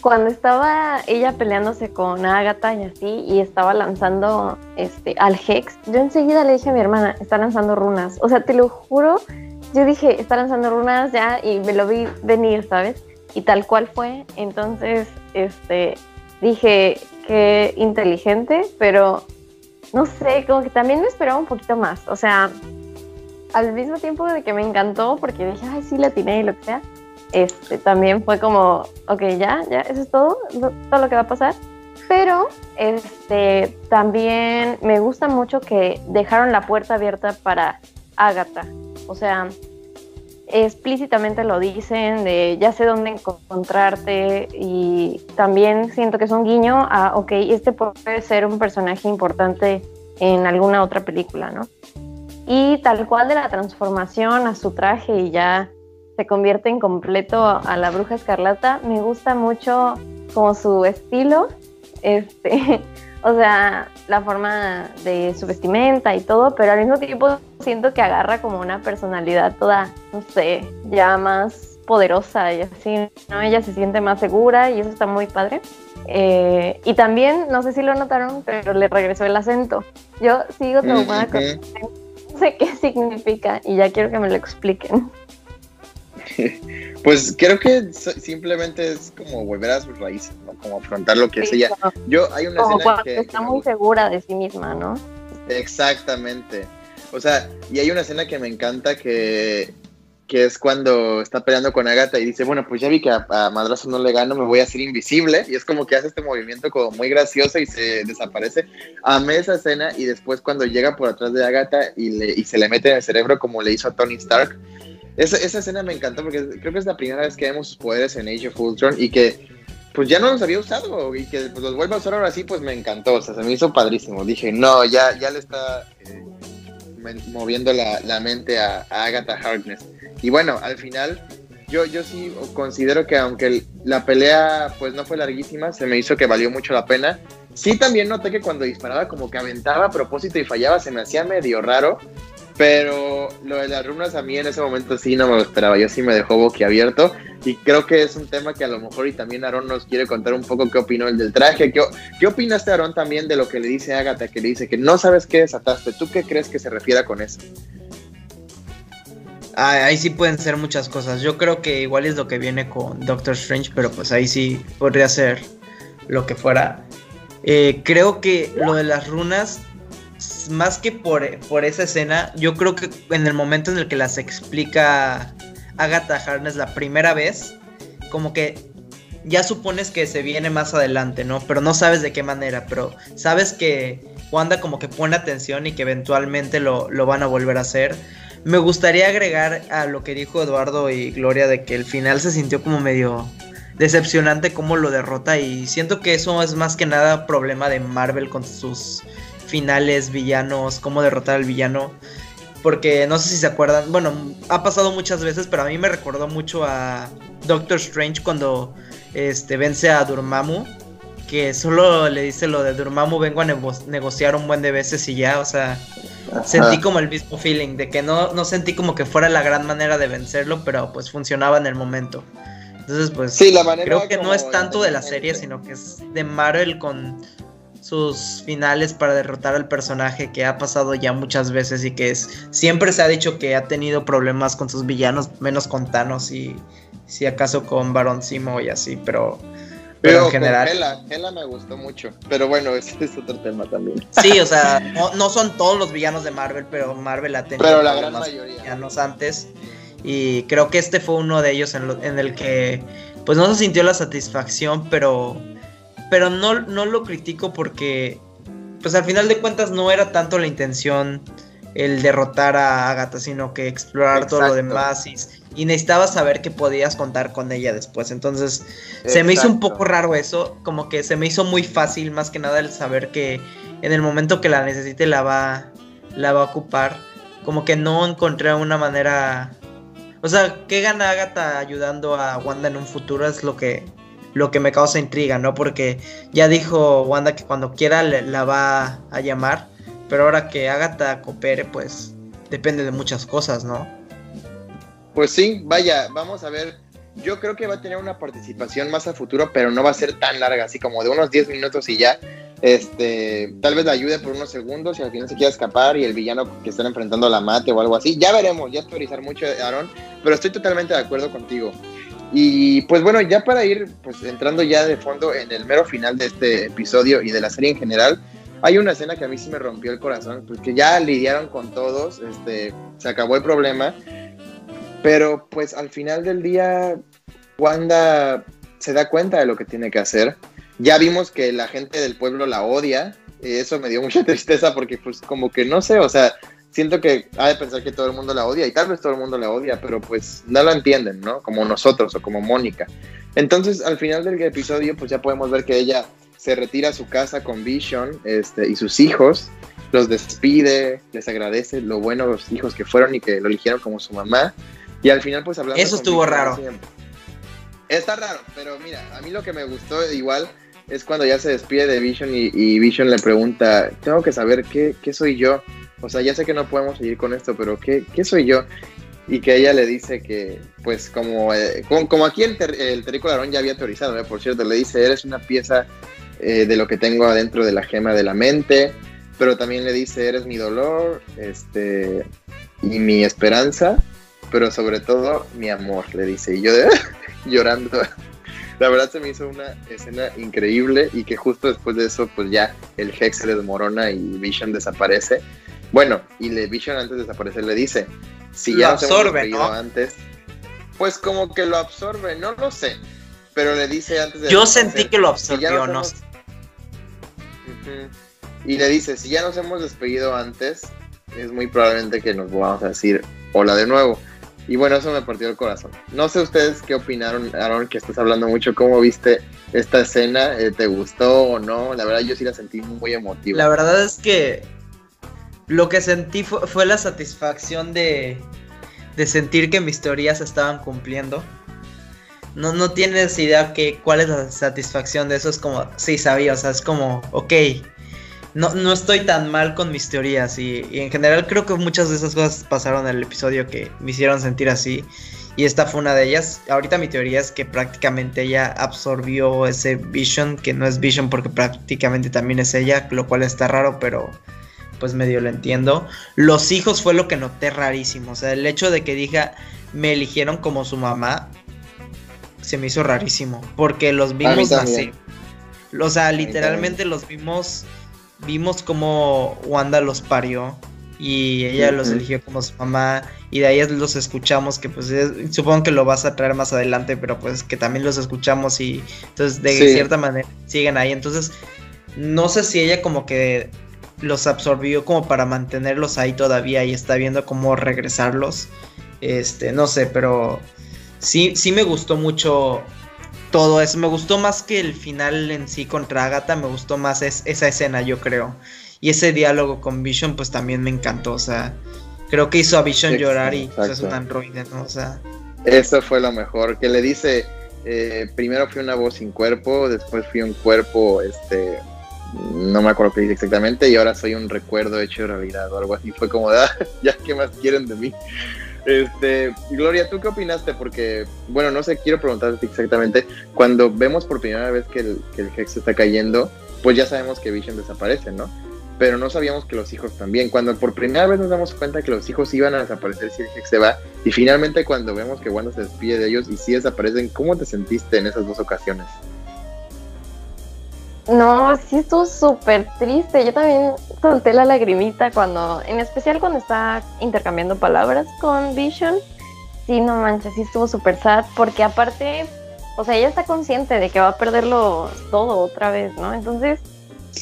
cuando estaba ella peleándose con Agatha y así, y estaba lanzando este, al Hex, yo enseguida le dije a mi hermana, está lanzando runas. O sea, te lo juro, yo dije, está lanzando runas ya, y me lo vi venir, ¿sabes? Y tal cual fue. Entonces, este, dije, qué inteligente, pero no sé, como que también me esperaba un poquito más. O sea, al mismo tiempo de que me encantó, porque dije, ay, sí, la y lo que sea este, también fue como, ok, ya, ya, eso es todo, todo lo que va a pasar. Pero este, también me gusta mucho que dejaron la puerta abierta para Agatha. O sea, explícitamente lo dicen de ya sé dónde encontrarte y también siento que es un guiño a, ok, este puede ser un personaje importante en alguna otra película, ¿no? Y tal cual de la transformación a su traje y ya se convierte en completo a la bruja escarlata. Me gusta mucho como su estilo, este, <laughs> o sea, la forma de su vestimenta y todo, pero al mismo tiempo siento que agarra como una personalidad toda, no sé, ya más poderosa y así, ¿no? Ella se siente más segura y eso está muy padre. Eh, y también, no sé si lo notaron, pero le regresó el acento. Yo sigo traumada con... No sé qué <laughs> significa y ya quiero que me lo expliquen. <laughs> Pues creo que simplemente es como volver a sus raíces, ¿no? Como afrontar lo que es ella. Yo hay una escena que, está muy segura de sí misma, ¿no? Exactamente. O sea, y hay una escena que me encanta que, que es cuando está peleando con Agatha y dice, bueno, pues ya vi que a, Madrazo no le gano, me voy a hacer invisible. Y es como que hace este movimiento como muy gracioso y se desaparece. Amé esa escena y después cuando llega por atrás de Agatha y, le, y se le mete en el cerebro como le hizo a Tony Stark, esa, esa escena me encantó porque creo que es la primera vez que vemos sus poderes en Age of Ultron y que pues ya no los había usado y que pues, los vuelva a usar ahora sí, pues me encantó, o sea, se me hizo padrísimo. Dije, no, ya, ya le está eh, moviendo la, la mente a, Agatha Harkness. Y bueno, al final, yo, yo sí considero que aunque la pelea pues no fue larguísima, se me hizo que valió mucho la pena. Sí también noté que cuando disparaba como que aventaba a propósito y fallaba, se me hacía medio raro, pero lo de las runas a mí en ese momento sí no me lo esperaba. Yo sí me dejó boquiabierto. Y creo que es un tema que a lo mejor y también Aaron nos quiere contar un poco qué opinó el del traje. ¿Qué, qué opinaste, Aaron, también de lo que le dice Agatha, que le dice que no sabes qué desataste? ¿Tú qué crees que se refiera con eso? ahí sí pueden ser muchas cosas. Yo creo que igual es lo que viene con Doctor Strange, pero pues ahí sí podría ser lo que fuera. Eh, creo que lo de las runas más que por, por esa escena, yo creo que en el momento en el que las explica Agatha Harness la primera vez, como que ya supones que se viene más adelante, ¿no? Pero no sabes de qué manera, pero sabes que Wanda como que pone atención y que eventualmente lo, lo van a volver a hacer. Me gustaría agregar a lo que dijo Eduardo y Gloria de que el final se sintió como medio decepcionante cómo lo derrota y siento que eso es más que nada problema de Marvel con sus finales, villanos, cómo derrotar al villano. Porque no sé si se acuerdan, bueno, ha pasado muchas veces, pero a mí me recordó mucho a Doctor Strange cuando este, vence a Durmamu, que solo le dice lo de Durmamu, vengo a negociar un buen de veces y ya, o sea, sentí como el mismo feeling, de que no, no sentí como que fuera la gran manera de vencerlo, pero pues funcionaba en el momento. Entonces, pues creo que no es tanto de la serie, sino que es de Marvel con sus finales para derrotar al personaje que ha pasado ya muchas veces y que es, siempre se ha dicho que ha tenido problemas con sus villanos, menos con Thanos y si acaso con Baron Simo y así, pero, pero, en general. Hela, me gustó mucho, pero bueno, ese es otro tema también. Sí, o sea, no, son todos los villanos de Marvel, pero Marvel ha tenido pero la gran mayoría. villanos antes y creo que este fue uno de ellos en, en el que pues no se sintió la satisfacción, pero pero no, no lo critico porque, pues al final de cuentas no era tanto la intención el derrotar a Agatha, sino que explorar todo lo demás y, y, necesitabas saber que podías contar con ella después. Entonces, se me hizo un poco raro eso, como que se me hizo muy fácil más que nada el saber que en el momento que la necesite la va, la va a ocupar. Como que no encontré una manera... O sea, ¿qué gana Agatha ayudando a Wanda en un futuro? Es lo que lo que me causa intriga, ¿no? Porque ya dijo Wanda que cuando quiera la va a llamar, pero ahora que Agatha coopere, pues depende de muchas cosas, ¿no? Pues sí, vaya, vamos a ver. Yo creo que va a tener una participación más a futuro, pero no va a ser tan larga, así como de unos 10 minutos y ya. Este, tal vez la ayude por unos segundos y al final se quiera escapar y el villano que están enfrentando la mate o algo así. Ya veremos, ya teorizar mucho, Aaron, pero estoy totalmente de acuerdo contigo. Y pues bueno, ya para ir pues entrando ya de fondo en el mero final de este episodio y de la serie en general, hay una escena que a mí sí me rompió el corazón, porque ya lidiaron con todos, este, se acabó el problema, pero pues al final del día Wanda se da cuenta de lo que tiene que hacer. Ya vimos que la gente del pueblo la odia, eso me dio mucha <laughs> tristeza porque pues como que no sé, o sea, siento que ha de pensar que todo el mundo la odia y tal vez todo el mundo la odia, pero pues no la entienden, ¿no? Como nosotros o como Mónica. Entonces, al final del episodio, pues ya podemos ver que ella se retira a su casa con Vision este, y sus hijos, los despide, les agradece lo bueno los hijos que fueron y que lo eligieron como su mamá. Y al final, pues hablando. Eso estuvo raro. Está raro, pero mira, a mí lo que me gustó igual es cuando ya se despide de Vision y, y Vision le pregunta: Tengo que saber qué, qué soy yo. O sea, ya sé que no podemos seguir con esto, pero ¿qué, soy yo? Y que ella le dice que, pues, como, eh, como, aquí el, ter, el Terico Larón ya había teorizado, ¿eh? por cierto, le dice, eres una pieza eh, de lo que tengo adentro de la gema de la mente, pero también le dice, eres mi dolor, este, y mi esperanza, pero sobre todo mi amor, le dice. Y yo <laughs> llorando. La verdad se me hizo una escena increíble y que justo después de eso, pues ya el Hex se desmorona y Vision desaparece. Bueno, y le Vision antes de desaparecer le dice, si ya absorbe, ¿no? antes, pues como que lo absorbe, no lo sé, pero le dice antes de Yo sentí que lo absorbió, ¿no? Y le dice, si ya nos hemos despedido antes, es muy probablemente que nos vamos a decir hola de nuevo. Y bueno, eso me partió el corazón. No sé ustedes qué opinaron, Aaron, que estás hablando mucho, cómo viste esta escena, eh, ¿te gustó o no? La verdad yo sí la sentí muy emotiva. La verdad es que lo que sentí fue, la satisfacción de, de, sentir que mis teorías estaban cumpliendo. No, no tienes idea que cuál es la satisfacción de eso. Es como, sí, sabía, o sea, es como, ok, no, no estoy tan mal con mis teorías. Y, y, en general creo que muchas de esas cosas pasaron en el episodio que me hicieron sentir así. Y esta fue una de ellas. Ahorita mi teoría es que prácticamente ella absorbió ese Vision, que no es Vision porque prácticamente también es ella, lo cual está raro, pero pues medio lo entiendo. Los hijos fue lo que noté rarísimo. O sea, el hecho de que diga me eligieron como su mamá se me hizo rarísimo. Porque los vimos así. O sea, literalmente los vimos. Vimos como Wanda los parió. y ella los eligió como su mamá y de ahí los escuchamos que pues supongo que lo vas a traer más adelante pero pues que también los escuchamos y entonces de cierta manera siguen ahí entonces no sé si ella como que los absorbió como para mantenerlos ahí todavía y está viendo cómo regresarlos este no sé pero sí sí me gustó mucho todo eso me gustó más que el final en sí contra Agatha me gustó más esa escena yo creo y ese diálogo con Vision, pues también me encantó. O sea, creo que hizo a Vision llorar y pues, es un androide, ¿no? O sea. Eso fue lo mejor. Que le dice: eh, primero fui una voz sin cuerpo, después fui un cuerpo, este. No me acuerdo qué dice exactamente, y ahora soy un recuerdo hecho realidad o algo así. Fue como, <laughs> ah, ya, ¿qué más quieren de mí? Este, Gloria, ¿tú qué opinaste? Porque, bueno, no sé, quiero preguntarte exactamente. Cuando vemos por primera vez que el, que el Hex está cayendo, pues ya sabemos que Vision desaparece, ¿no? pero no sabíamos que los hijos también. Cuando por primera vez nos damos cuenta que los hijos iban a desaparecer si el Hex se va, y finalmente cuando vemos que Wanda se despide de ellos y sí desaparecen, ¿cómo te sentiste en esas dos ocasiones? No, sí estuvo súper triste. Yo también solté la lagrimita cuando, en especial cuando está intercambiando palabras con Vision. Sí, no manches, sí estuvo súper sad, porque aparte, o sea, ella está consciente de que va a perderlo todo otra vez, ¿no? Entonces,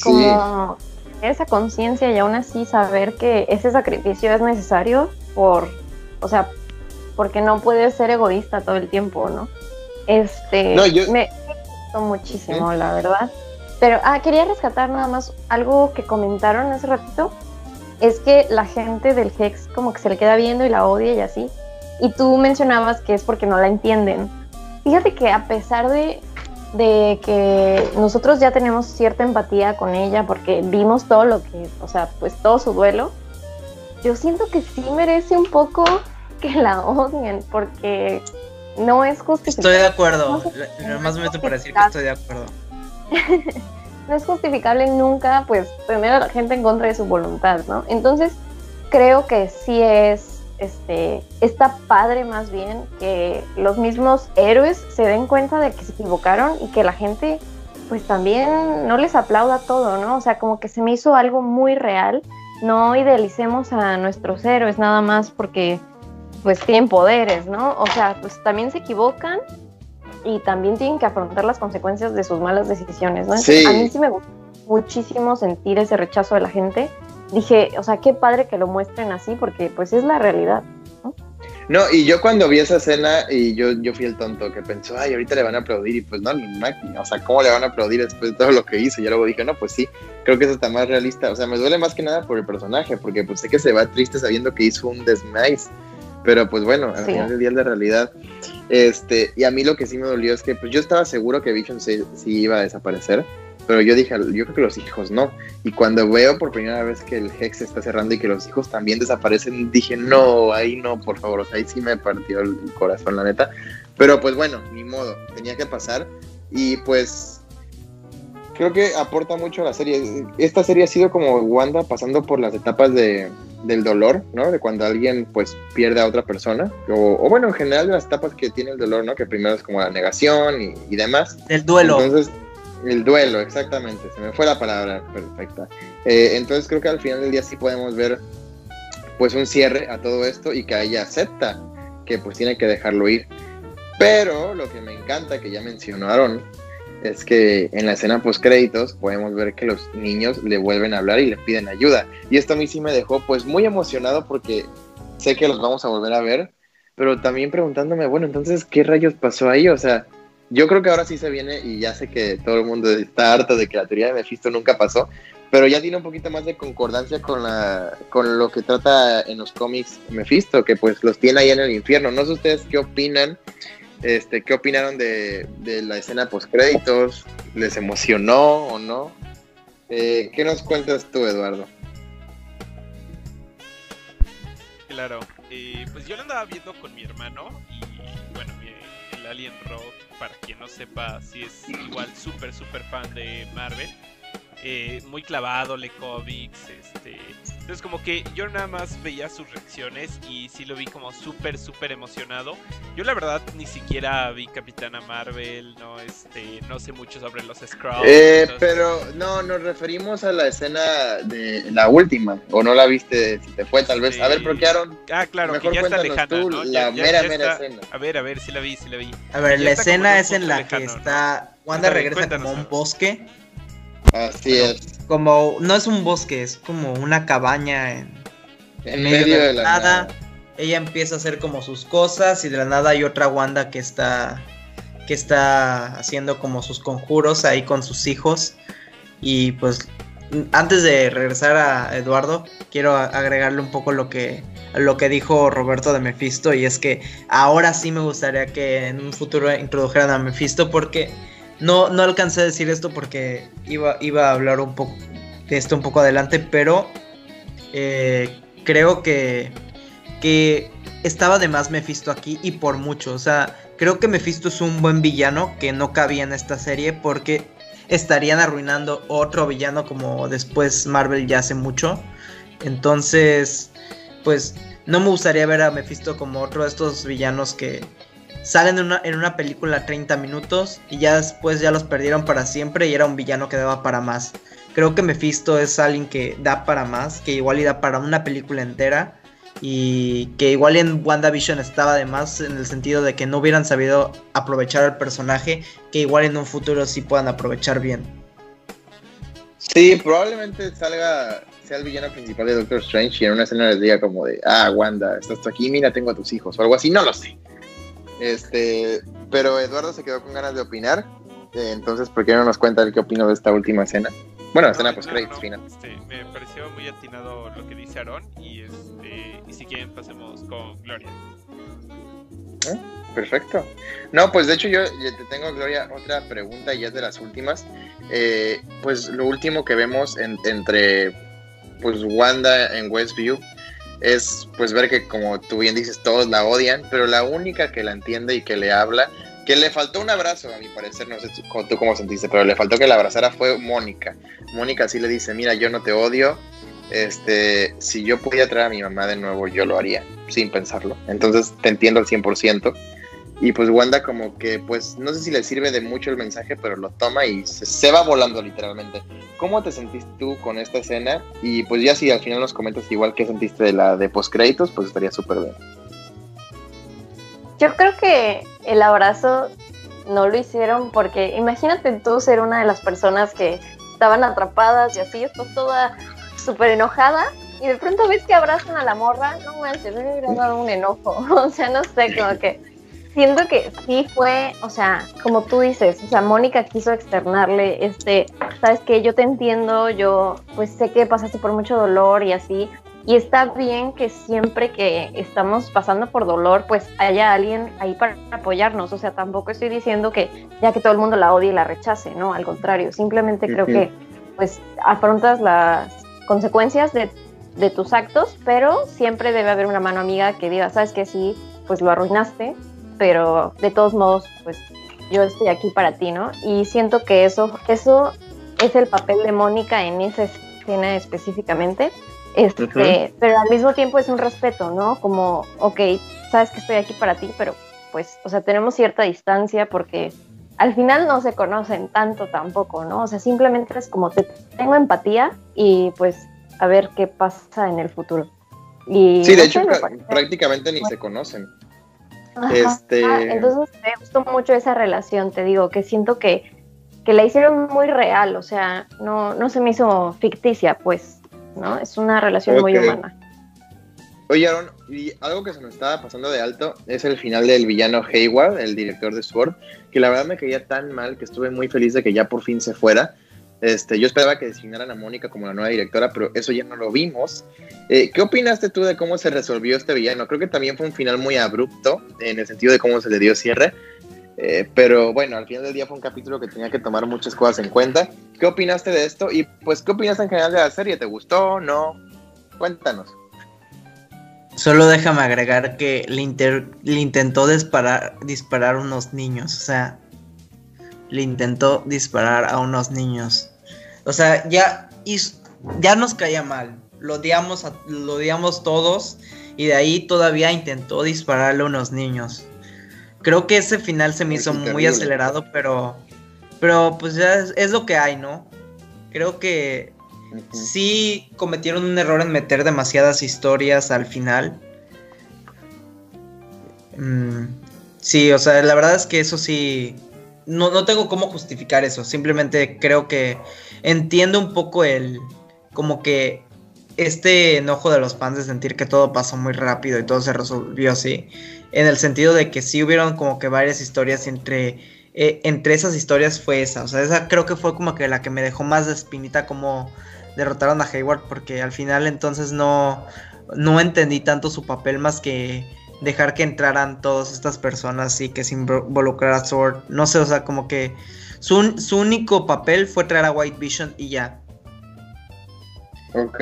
como esa conciencia y aún así saber que ese sacrificio es necesario por, o sea, porque no puedes ser egoísta todo el tiempo, ¿no? Este, me gustó muchísimo, la verdad. Pero, ah, quería rescatar nada más algo que comentaron hace ratito, es que la gente del Hex como que se le queda viendo y la odia y así. Y tú mencionabas que es porque no la entienden. Fíjate que a pesar de de que nosotros ya tenemos cierta empatía con ella porque vimos todo lo que, o sea, pues todo su duelo, yo siento que sí merece un poco que la odien porque no es justificable. Estoy de acuerdo, no, más me meto para decir que estoy de acuerdo. <laughs> no es justificable nunca, pues, tener a la gente en contra de su voluntad, ¿no? Entonces, creo que sí es este, está padre más bien que los mismos héroes se den cuenta de que se equivocaron y que la gente pues también no les aplauda todo, ¿no? O sea, como que se me hizo algo muy real. No idealicemos a nuestros héroes nada más porque pues tienen poderes, ¿no? O sea, pues también se equivocan y también tienen que afrontar las consecuencias de sus malas decisiones, ¿no? a mí sí me gusta muchísimo sentir ese rechazo de la gente dije, o sea, qué padre que lo muestren así, porque pues es la realidad. ¿no? No, y yo cuando vi esa escena, y yo, yo fui el tonto que pensó, ay, ahorita le van a aplaudir, y pues no, ni máquina, o sea, ¿cómo le van a aplaudir después de todo lo que hizo? Y luego dije, no, pues sí, creo que eso está más realista, o sea, me duele más que nada por el personaje, porque pues sé que se va triste sabiendo que hizo un desmaze, pero pues bueno, al final del día de realidad. Este, y a mí lo que sí me dolió es que pues yo estaba seguro que Vision sí iba a desaparecer, pero yo dije, yo creo que los hijos no. Y cuando veo por primera vez que el Hex está cerrando y que los hijos también desaparecen, dije, no, ahí no, por favor. ahí sí me partió el corazón, la neta. Pero pues bueno, ni modo, tenía que pasar. Y pues creo que aporta mucho a la serie. Esta serie ha sido como Wanda pasando por las etapas de, del dolor, ¿no? De cuando alguien pues pierde a otra persona. O, bueno, en general las etapas que tiene el dolor, ¿no? Que primero es como la negación y, y demás. El duelo. Entonces, el duelo, exactamente, se me fue la palabra perfecta. Eh, entonces creo que al final del día sí podemos ver pues un cierre a todo esto y que ella acepta que pues tiene que dejarlo ir. Pero lo que me encanta que ya mencionaron es que en la escena post créditos podemos ver que los niños le vuelven a hablar y le piden ayuda. Y esto a mí sí me dejó pues muy emocionado porque sé que los vamos a volver a ver, pero también preguntándome, bueno, entonces, ¿qué rayos pasó ahí? O sea, yo creo que ahora sí se viene y ya sé que todo el mundo está harto de que la teoría de Mephisto nunca pasó, pero ya tiene un poquito más de concordancia con, la, con lo que trata en los cómics Mephisto, que pues los tiene ahí en el infierno. No sé ustedes qué opinan, este, qué opinaron de, la escena post créditos, les emocionó o no. Eh, ¿Qué nos cuentas tú, Eduardo? Claro, eh, pues yo lo andaba viendo con mi hermano y bueno, el Alien Rock para quien no sepa, si es igual súper, súper fan de Marvel. Eh, muy clavado, le cómics, este, Entonces como que yo nada más veía sus reacciones y sí lo vi como súper, súper emocionado. Yo la verdad ni siquiera vi Capitana Marvel, no, este, no sé mucho sobre los Skrulls. Eh, pero no, nos referimos a la escena de la última, o no la viste, si te fue tal vez. A ver, bloquearon. Ah, claro, que ya está lejana, La mera, mera escena. A ver, a ver, sí la vi, sí la vi. A ver, la escena es en la que está... Wanda regresa como a un bosque Así es. Como, no es un bosque, es como una cabaña en, medio, de, la nada. Ella empieza a hacer como sus cosas y de la nada hay otra Wanda que está que está haciendo como sus conjuros ahí con sus hijos y pues antes de regresar a Eduardo quiero agregarle un poco lo que lo que dijo Roberto de Mephisto y es que ahora sí me gustaría que en un futuro introdujeran a Mephisto porque no, no alcancé a decir esto porque iba, iba a hablar un poco de esto un poco adelante, pero eh, creo que, que estaba de más Mephisto aquí y por mucho. O sea, creo que Mephisto es un buen villano que no cabía en esta serie porque estarían arruinando otro villano como después Marvel ya hace mucho. Entonces, pues no me gustaría ver a Mephisto como otro de estos villanos que, salen en una, en una película 30 minutos y ya después ya los perdieron para siempre y era un villano que daba para más. Creo que Mephisto es alguien que da para más, que igual y da para una película entera y que igual en WandaVision estaba de más en el sentido de que no hubieran sabido aprovechar al personaje, que igual en un futuro sí puedan aprovechar bien. Sí, probablemente salga, sea el villano principal de Doctor Strange y en una escena les diga como de, ah, Wanda, estás aquí, mira, tengo a tus hijos o algo así, no lo sé. Este, pero Eduardo se quedó con ganas de opinar. Eh, entonces, ¿por qué no nos cuenta el qué opinó de esta última escena? Bueno, escena post credits final. Este, me pareció muy atinado lo que dice Aaron y, este, y si quieren pasemos con Gloria. ¿Eh? Perfecto. No, pues de hecho yo te tengo, Gloria, otra pregunta y es de las últimas. Eh, pues lo último que vemos entre pues Wanda en Westview es pues ver que como tú bien dices todos la odian, pero la única que la entiende y que le habla, que le faltó un abrazo a mi parecer, no sé tú, cómo sentiste, pero le faltó que la abrazara fue Mónica. Mónica sí le dice, mira, yo no te odio, este, si yo pudiera traer a mi mamá de nuevo, yo lo haría, sin pensarlo. Entonces te entiendo al 100%. Y pues Wanda como que, pues no sé si le sirve de mucho el mensaje, pero lo toma y se, va volando literalmente. ¿Cómo te sentiste tú con esta escena? Y pues ya si al final nos comentas igual qué sentiste de la de postcréditos, pues estaría súper bien. Yo creo que el abrazo no lo hicieron porque imagínate tú ser una de las personas que estaban atrapadas y así, estás toda súper enojada y de pronto ves que abrazan a la morra, no manches, me hubiera dado un enojo, <laughs> o sea, no sé, como que siento que sí fue, o sea, como tú dices, o sea, Mónica quiso externarle, este, sabes que yo te entiendo, yo pues sé que pasaste por mucho dolor y así, y está bien que siempre que estamos pasando por dolor, pues haya alguien ahí para apoyarnos, o sea, tampoco estoy diciendo que ya que todo el mundo la odie y la rechace, no, al contrario, simplemente creo que pues afrontas las consecuencias de, de tus actos, pero siempre debe haber una mano amiga que diga, sabes que sí, pues lo arruinaste, pero de todos modos, pues yo estoy aquí para ti, ¿no? Y siento que eso, eso es el papel de Mónica en esa escena específicamente. Este, Pero al mismo tiempo es un respeto, ¿no? Como, ok, sabes que estoy aquí para ti, pero pues, o sea, tenemos cierta distancia porque al final no se conocen tanto tampoco, ¿no? O sea, simplemente es como te tengo empatía y pues a ver qué pasa en el futuro. Y, sí, de hecho, prácticamente ni se conocen. Este... entonces me gustó mucho esa relación, te digo, que siento que, que la hicieron muy real, o sea, no, no se me hizo ficticia, pues, ¿no? Es una relación muy humana. Oye, Aaron, y algo que se nos estaba pasando de alto es el final del villano Hayward, el director de Sword, que la verdad me caía tan mal que estuve muy feliz de que ya por fin se fuera. Este, yo esperaba que designaran a Mónica como la nueva directora, pero eso ya no lo vimos. Eh, ¿Qué opinaste tú de cómo se resolvió este villano? Creo que también fue un final muy abrupto en el sentido de cómo se le dio cierre. Eh, pero bueno, al final del día fue un capítulo que tenía que tomar muchas cosas en cuenta. ¿Qué opinaste de esto? Y pues, ¿qué opinaste en general de la serie? ¿Te gustó? ¿No? Cuéntanos. Solo déjame agregar que le, le intentó disparar, disparar unos niños. O sea, le intentó disparar a unos niños. O sea, ya, ya nos caía mal. lo odiamos, lo odiamos todos y de ahí todavía intentó dispararle a unos niños. Creo que ese final se me hizo muy acelerado, pero, pero pues ya es, lo que hay, ¿no? Creo que sí cometieron un error en meter demasiadas historias al final. Mm, sí, o sea, la verdad es que eso sí, no, no tengo cómo justificar eso, simplemente creo que entiendo un poco el, como que este enojo de los fans de sentir que todo pasó muy rápido y todo se resolvió así, en el sentido de que sí hubieron como que varias historias entre, eh, entre esas historias fue esa, o sea, esa creo que fue como que la que me dejó más de espinita como derrotaron a Hayward, porque al final entonces no, no entendí tanto su papel más que dejar que entraran todas estas personas y que se involucrara Sword, no sé, o sea, como que su, su único papel fue traer a White Vision y ya. Ok.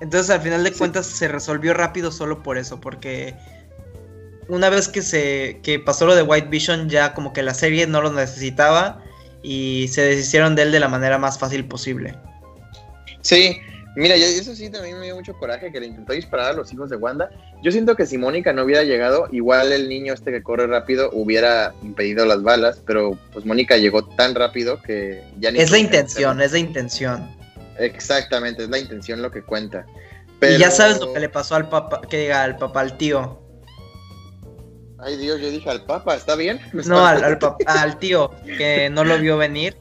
Entonces al final de cuentas se resolvió rápido solo por eso, porque una vez que se que pasó lo de White Vision ya como que la serie no lo necesitaba y se deshicieron de él de la manera más fácil posible. Sí, mira, eso sí también me dio mucho coraje que le intentó disparar a los hijos de Wanda. Yo siento que si Mónica no hubiera llegado, igual el niño este que corre rápido hubiera impedido las balas, pero pues Mónica llegó tan rápido que ya ni... Es la intención, es la intención. Exactamente, es la intención lo que cuenta. Y ya sabes lo que le pasó al papá, que diga al papá, al tío. Ay Dios, yo dije al papá, ¿está bien? <laughs> No, al, al, tío, que no lo vio venir.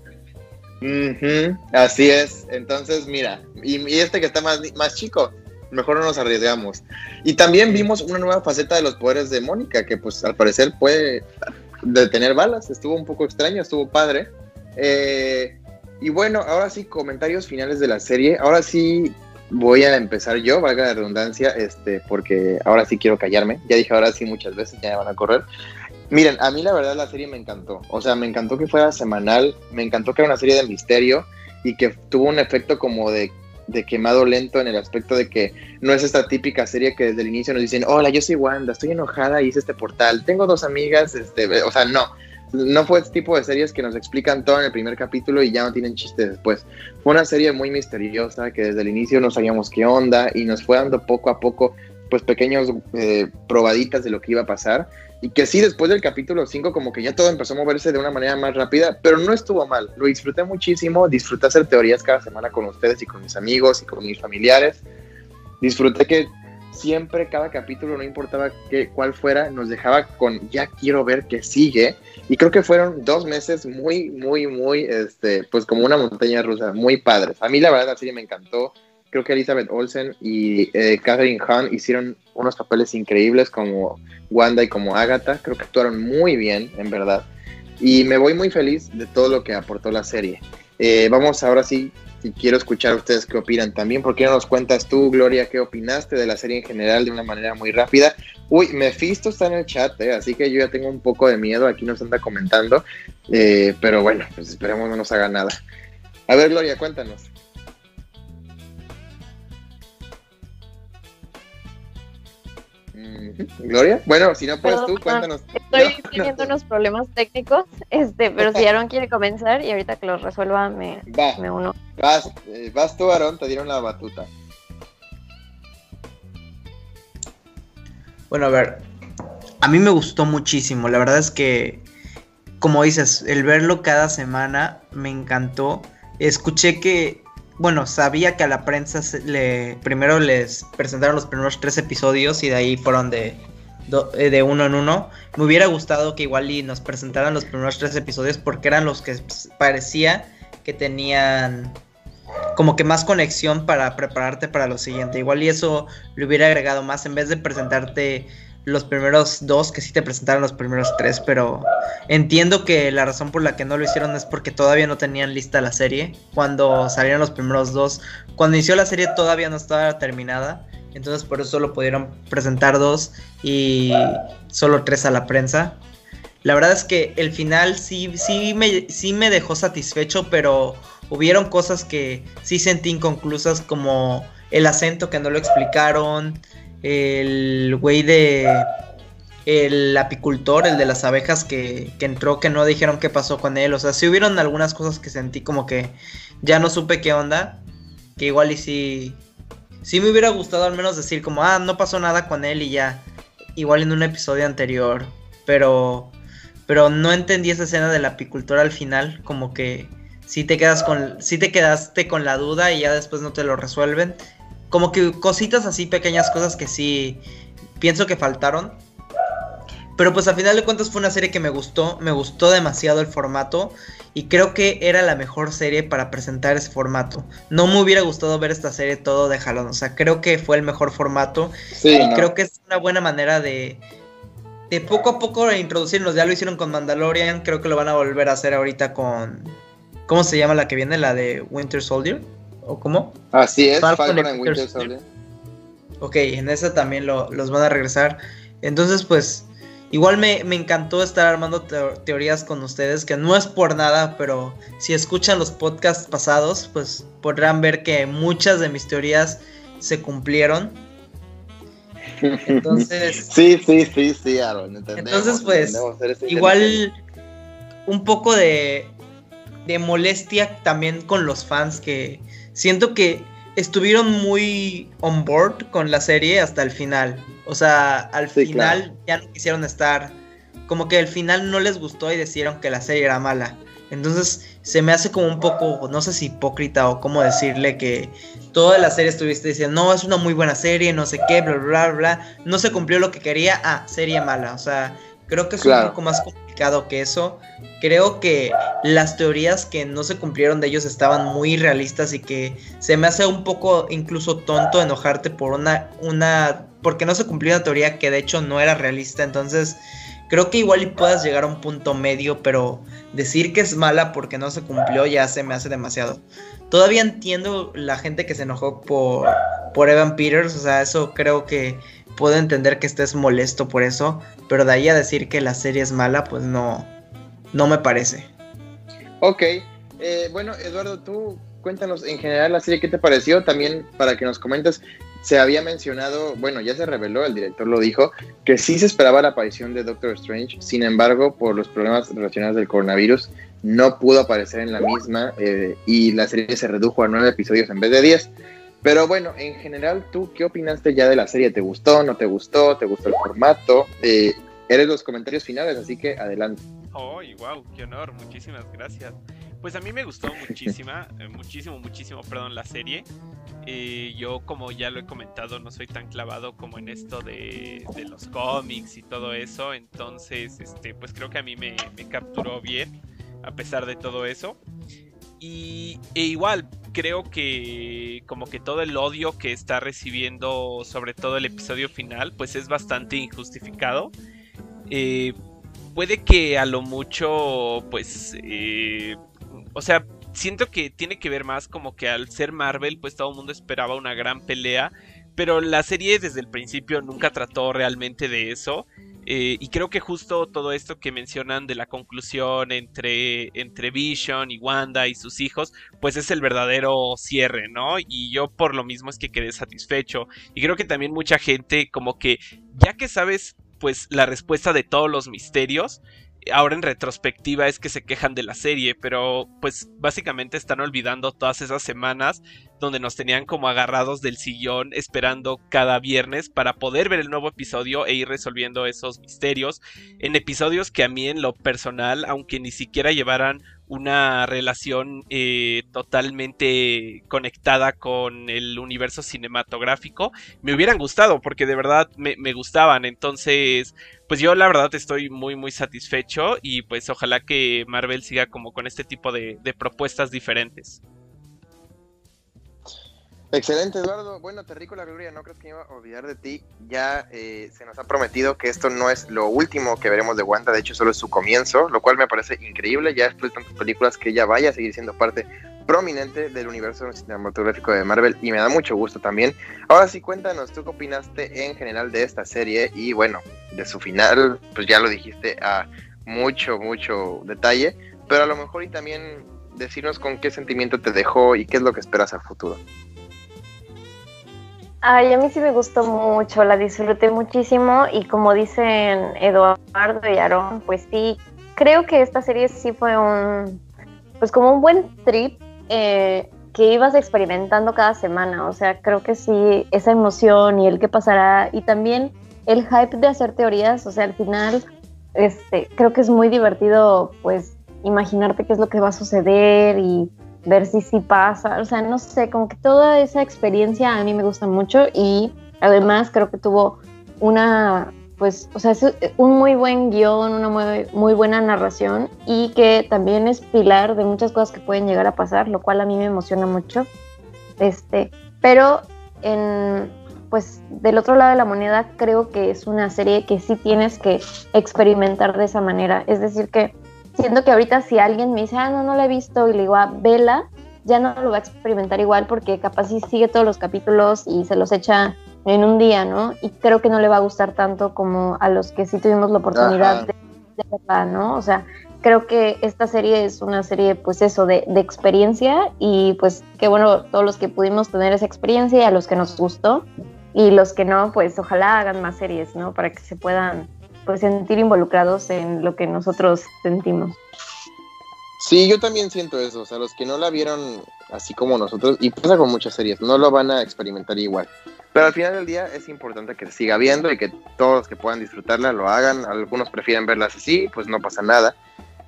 Así es, entonces mira, y, este que está más, más chico, mejor no nos arriesgamos. Y también vimos una nueva faceta de los poderes de Mónica, que pues al parecer puede detener balas, estuvo un poco extraño, estuvo padre. Eh, y bueno, ahora sí, comentarios finales de la serie. Ahora sí voy a empezar yo, valga la redundancia, este, porque ahora sí quiero callarme. Ya dije ahora sí muchas veces, ya me van a correr. Miren, a mí la verdad la serie me encantó. O sea, me encantó que fuera semanal, me encantó que era una serie de misterio y que tuvo un efecto como de, de quemado lento en el aspecto de que no es esta típica serie que desde el inicio nos dicen, hola, yo soy Wanda, estoy enojada, hice este portal, tengo dos amigas, este, o sea, no no fue este tipo de series que nos explican todo en el primer capítulo y ya no tienen chiste después. Fue una serie muy misteriosa que desde el inicio no sabíamos qué onda y nos fue dando poco a poco pues pequeños eh, probaditas de lo que iba a pasar y que sí después del capítulo 5 como que ya todo empezó a moverse de una manera más rápida, pero no estuvo mal, lo disfruté muchísimo, disfruté hacer teorías cada semana con ustedes y con mis amigos y con mis familiares, disfruté que siempre cada capítulo, no importaba qué, cuál fuera, nos dejaba con ya quiero ver qué sigue. Y creo que fueron dos meses muy, muy, muy, este, pues como una montaña rusa, muy padres. A mí la verdad la serie me encantó. Creo que Elizabeth Olsen y eh, Catherine Hahn hicieron unos papeles increíbles como Wanda y como Agatha. Creo que actuaron muy bien, en verdad. Y me voy muy feliz de todo lo que aportó la serie. Eh, vamos ahora sí y quiero escuchar a ustedes qué opinan también. ¿Por qué no nos cuentas tú, Gloria, qué opinaste de la serie en general de una manera muy rápida? Uy, Mephisto está en el chat, ¿eh? así que yo ya tengo un poco de miedo. Aquí nos anda comentando. Eh, pero bueno, pues esperemos no nos haga nada. A ver, Gloria, cuéntanos. Gloria, bueno, si no puedes tú, cuéntanos. Estoy teniendo unos problemas técnicos, este, pero si Aaron quiere comenzar y ahorita que los resuelva me, me uno. Vas, eh, vas tú, Aaron, te dieron la batuta. Bueno, a ver, a mí me gustó muchísimo, la verdad es que, como dices, el verlo cada semana me encantó. Escuché que bueno, sabía que a la prensa le, primero les presentaron los primeros tres episodios y de ahí fueron de, eh, de uno en uno. Me hubiera gustado que igual y nos presentaran los primeros tres episodios porque eran los que parecía que tenían como que más conexión para prepararte para lo siguiente. Igual y eso le hubiera agregado más en vez de presentarte los primeros dos, que sí te presentaron los primeros tres, pero entiendo que la razón por la que no lo hicieron es porque todavía no tenían lista la serie. Cuando salieron los primeros dos, cuando inició la serie todavía no estaba terminada, entonces por eso solo pudieron presentar dos y solo tres a la prensa. La verdad es que el final sí, sí, me, sí me dejó satisfecho, pero hubieron cosas que sí sentí inconclusas como el acento que no lo explicaron, el güey de el apicultor, el de las abejas que, que, entró, que no dijeron qué pasó con él. O sea, sí hubieron algunas cosas que sentí como que ya no supe qué onda. Que igual y sí, sí me hubiera gustado al menos decir como, ah, no pasó nada con él y ya, igual en un episodio anterior, pero, pero no entendí esa escena de la apicultora al final, como que si te quedas con, si te quedaste con la duda y ya después no te lo resuelven, como que cositas así, pequeñas cosas que sí pienso que faltaron. Pero pues al final de cuentas fue una serie que me gustó, me gustó demasiado el formato y creo que era la mejor serie para presentar ese formato. No me hubiera gustado ver esta serie todo de jalón, o sea, creo que fue el mejor formato y creo que es una buena manera de, de poco a poco introducirnos. Ya lo hicieron con Mandalorian, creo que lo van a volver a hacer ahorita con... ¿Cómo se llama la que viene? La de Winter Soldier. ¿O cómo? Así es, Falcon, Winter, Soldier. Ok, en esa también los van a regresar. Entonces, pues, igual me, encantó estar armando teorías con ustedes, que no es por nada, pero si escuchan los podcasts pasados, pues podrán ver que muchas de mis teorías se cumplieron. Entonces... <laughs> sí, sí, sí, sí, Aaron. entonces, pues, igual un poco de, de molestia también con los fans que siento que estuvieron muy on board con la serie hasta el final. O sea, al final ya no quisieron estar. Como que al final no les gustó y decidieron que la serie era mala. Entonces se me hace como un poco, no sé si hipócrita o cómo decirle que toda la serie estuviste diciendo, no, es una muy buena serie, no sé qué, bla, bla, bla, bla. No se cumplió lo que quería, ah, serie mala. O sea, creo que es un poco más que eso. Creo que las teorías que no se cumplieron de ellos estaban muy realistas y que se me hace un poco incluso tonto enojarte por una, una, porque no se cumplió una teoría que de hecho no era realista. Entonces, creo que igual y puedas llegar a un punto medio, pero decir que es mala porque no se cumplió ya se me hace demasiado. Todavía entiendo la gente que se enojó por, por Evan Peters, o sea, eso creo que puedo entender que estés molesto por eso, pero de ahí a decir que la serie es mala, pues no, no me parece. Ok, eh, bueno, Eduardo, tú cuéntanos en general la serie, ¿qué te pareció? También para que nos comentes, se había mencionado, bueno, ya se reveló, el director lo dijo, que sí se esperaba la aparición de Doctor Strange, sin embargo, por los problemas relacionados del coronavirus, no pudo aparecer en la misma eh, y la serie se redujo a nueve episodios en vez de diez. Pero bueno, en general, ¿tú qué opinaste ya de la serie? ¿Te gustó? ¿No te gustó? ¿Te gustó el formato? Eh, eres los comentarios finales, así que adelante. Oh, wow, qué honor, muchísimas gracias. Pues a mí me gustó muchísima, <laughs> eh, muchísimo, muchísimo, perdón, la serie. Eh, yo, como ya lo he comentado, no soy tan clavado como en esto de, los cómics y todo eso. Entonces, este, pues creo que a mí me, me capturó bien, a pesar de todo eso. Y e igual, creo que como que todo el odio que está recibiendo sobre todo el episodio final, pues es bastante injustificado. Eh, puede que a lo mucho, pues, eh, o sea, siento que tiene que ver más como que al ser Marvel, pues todo el mundo esperaba una gran pelea, pero la serie desde el principio nunca trató realmente de eso. Eh, y creo que justo todo esto que mencionan de la conclusión entre, entre Vision y Wanda y sus hijos, pues es el verdadero cierre, ¿no? Y yo por lo mismo es que quedé satisfecho. Y creo que también mucha gente como que, ya que sabes pues la respuesta de todos los misterios, ahora en retrospectiva es que se quejan de la serie, pero pues básicamente están olvidando todas esas semanas donde nos tenían como agarrados del sillón esperando cada viernes para poder ver el nuevo episodio e ir resolviendo esos misterios en episodios que a mí en lo personal, aunque ni siquiera llevaran una relación eh, totalmente conectada con el universo cinematográfico, me hubieran gustado porque de verdad me, gustaban. Entonces, pues yo la verdad estoy muy muy satisfecho y pues ojalá que Marvel siga como con este tipo de propuestas diferentes. Excelente, Eduardo. Bueno, la Gloria, no crees que iba a olvidar de ti. Ya eh, se nos ha prometido que esto no es lo último que veremos de Wanda, de hecho, solo es su comienzo, lo cual me parece increíble. Ya después de tantas películas que ella vaya a seguir siendo parte prominente del universo cinematográfico de Marvel y me da mucho gusto también. Ahora sí, cuéntanos, ¿tú qué opinaste en general de esta serie? Y bueno, de su final, pues ya lo dijiste a mucho, mucho detalle, pero a lo mejor y también decirnos con qué sentimiento te dejó y qué es lo que esperas al futuro. Ay, a mí sí me gustó mucho, la disfruté muchísimo y como dicen Eduardo y Aaron, pues sí, creo que esta serie sí fue un, pues como un buen trip. Eh, que ibas experimentando cada semana. O sea, creo que sí, esa emoción y el qué pasará y también el hype de hacer teorías. O sea, al final, este, creo que es muy divertido, pues, imaginarte qué es lo que va a suceder y ver si sí pasa. O sea, no sé, como que toda esa experiencia a mí me gusta mucho y además creo que tuvo una pues, o sea, es un muy buen guion, una muy, muy buena narración y que también es pilar de muchas cosas que pueden llegar a pasar, lo cual a mí me emociona mucho. Este, pero en, pues del otro lado de la moneda creo que es una serie que sí tienes que experimentar de esa manera. Es decir, que siento que ahorita si alguien me dice, ah, no, no la he visto y le digo, ah, vela, ya no lo va a experimentar igual porque capaz sí sigue todos los capítulos y se los echa en un día, ¿no? Y creo que no le va a gustar tanto como a los que sí tuvimos la oportunidad de, verla, ¿no? O sea, creo que esta serie es una serie, pues eso, de, de, experiencia y pues qué bueno todos los que pudimos tener esa experiencia y a los que nos gustó y los que no, pues ojalá hagan más series, ¿no? Para que se puedan pues sentir involucrados en lo que nosotros sentimos. Sí, yo también siento eso, o sea, los que no la vieron así como nosotros, y pasa con muchas series, no lo van a experimentar igual. Pero al final del día es importante que se siga viendo y que todos los que puedan disfrutarla lo hagan. Algunos prefieren verlas así, pues no pasa nada.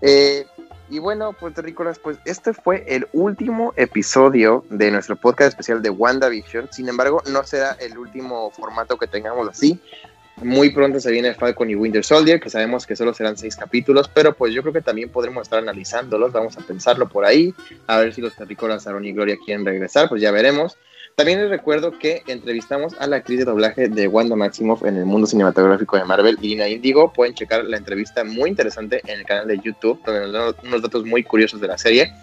Eh, y bueno, pues terrícolas, pues este fue el último episodio de nuestro podcast especial de WandaVision. Sin embargo, no será el último formato que tengamos así. Muy pronto se viene Falcon y Winter Soldier, que sabemos que solo serán seis capítulos, pero pues yo creo que también podremos estar analizándolos. Vamos a pensarlo por ahí, a ver si los terrícolas Aaron y Gloria quieren regresar, pues ya veremos. También les recuerdo que entrevistamos a la actriz de doblaje de Wanda Maximoff en el mundo cinematográfico de Marvel, Irina Indigo. Pueden checar la entrevista muy interesante en el canal de YouTube, donde nos dan unos datos muy curiosos de la serie.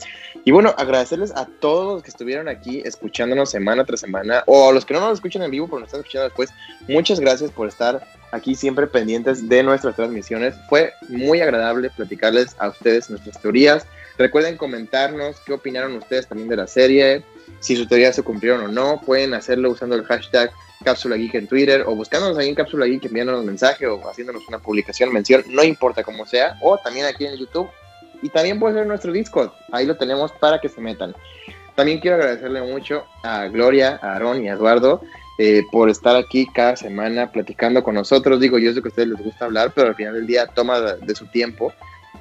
Y bueno, agradecerles a todos los que estuvieron aquí escuchándonos semana tras semana, o a los que no nos escuchan en vivo, pero nos están escuchando después. Muchas gracias por estar aquí siempre pendientes de nuestras transmisiones. Fue muy agradable platicarles a ustedes nuestras teorías. Recuerden comentarnos qué opinaron ustedes también de la serie, si sus teorías se cumplieron o no. Pueden hacerlo usando el hashtag Cápsula Geek en Twitter o buscándonos ahí en Cápsula Geek, enviándonos mensaje o haciéndonos una publicación, mención, no importa cómo sea, o también aquí en YouTube. Y también puede ser nuestro Discord, ahí lo tenemos para que se metan. También quiero agradecerle mucho a Gloria, a Aaron y a Eduardo eh, por estar aquí cada semana platicando con nosotros. Digo, yo sé que a ustedes les gusta hablar, pero al final del día toma de su tiempo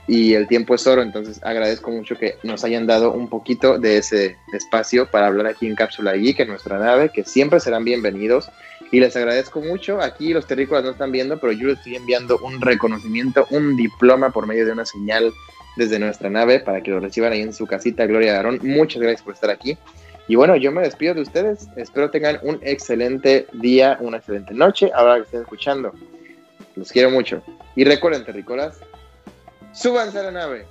y el tiempo es oro, entonces agradezco mucho que nos hayan dado un poquito de ese espacio para hablar aquí en Cápsula Geek, en nuestra nave, que siempre serán bienvenidos. Y les agradezco mucho. Aquí los terrícolas no están viendo, pero yo les estoy enviando un reconocimiento, un diploma por medio de una señal desde nuestra nave para que lo reciban ahí en su casita, Gloria Aarón. Muchas gracias por estar aquí. Y bueno, yo me despido de ustedes. Espero tengan un excelente día, una excelente noche, ahora que estén escuchando. Los quiero mucho. Y recuerden, terrícolas, Súbanse a la nave.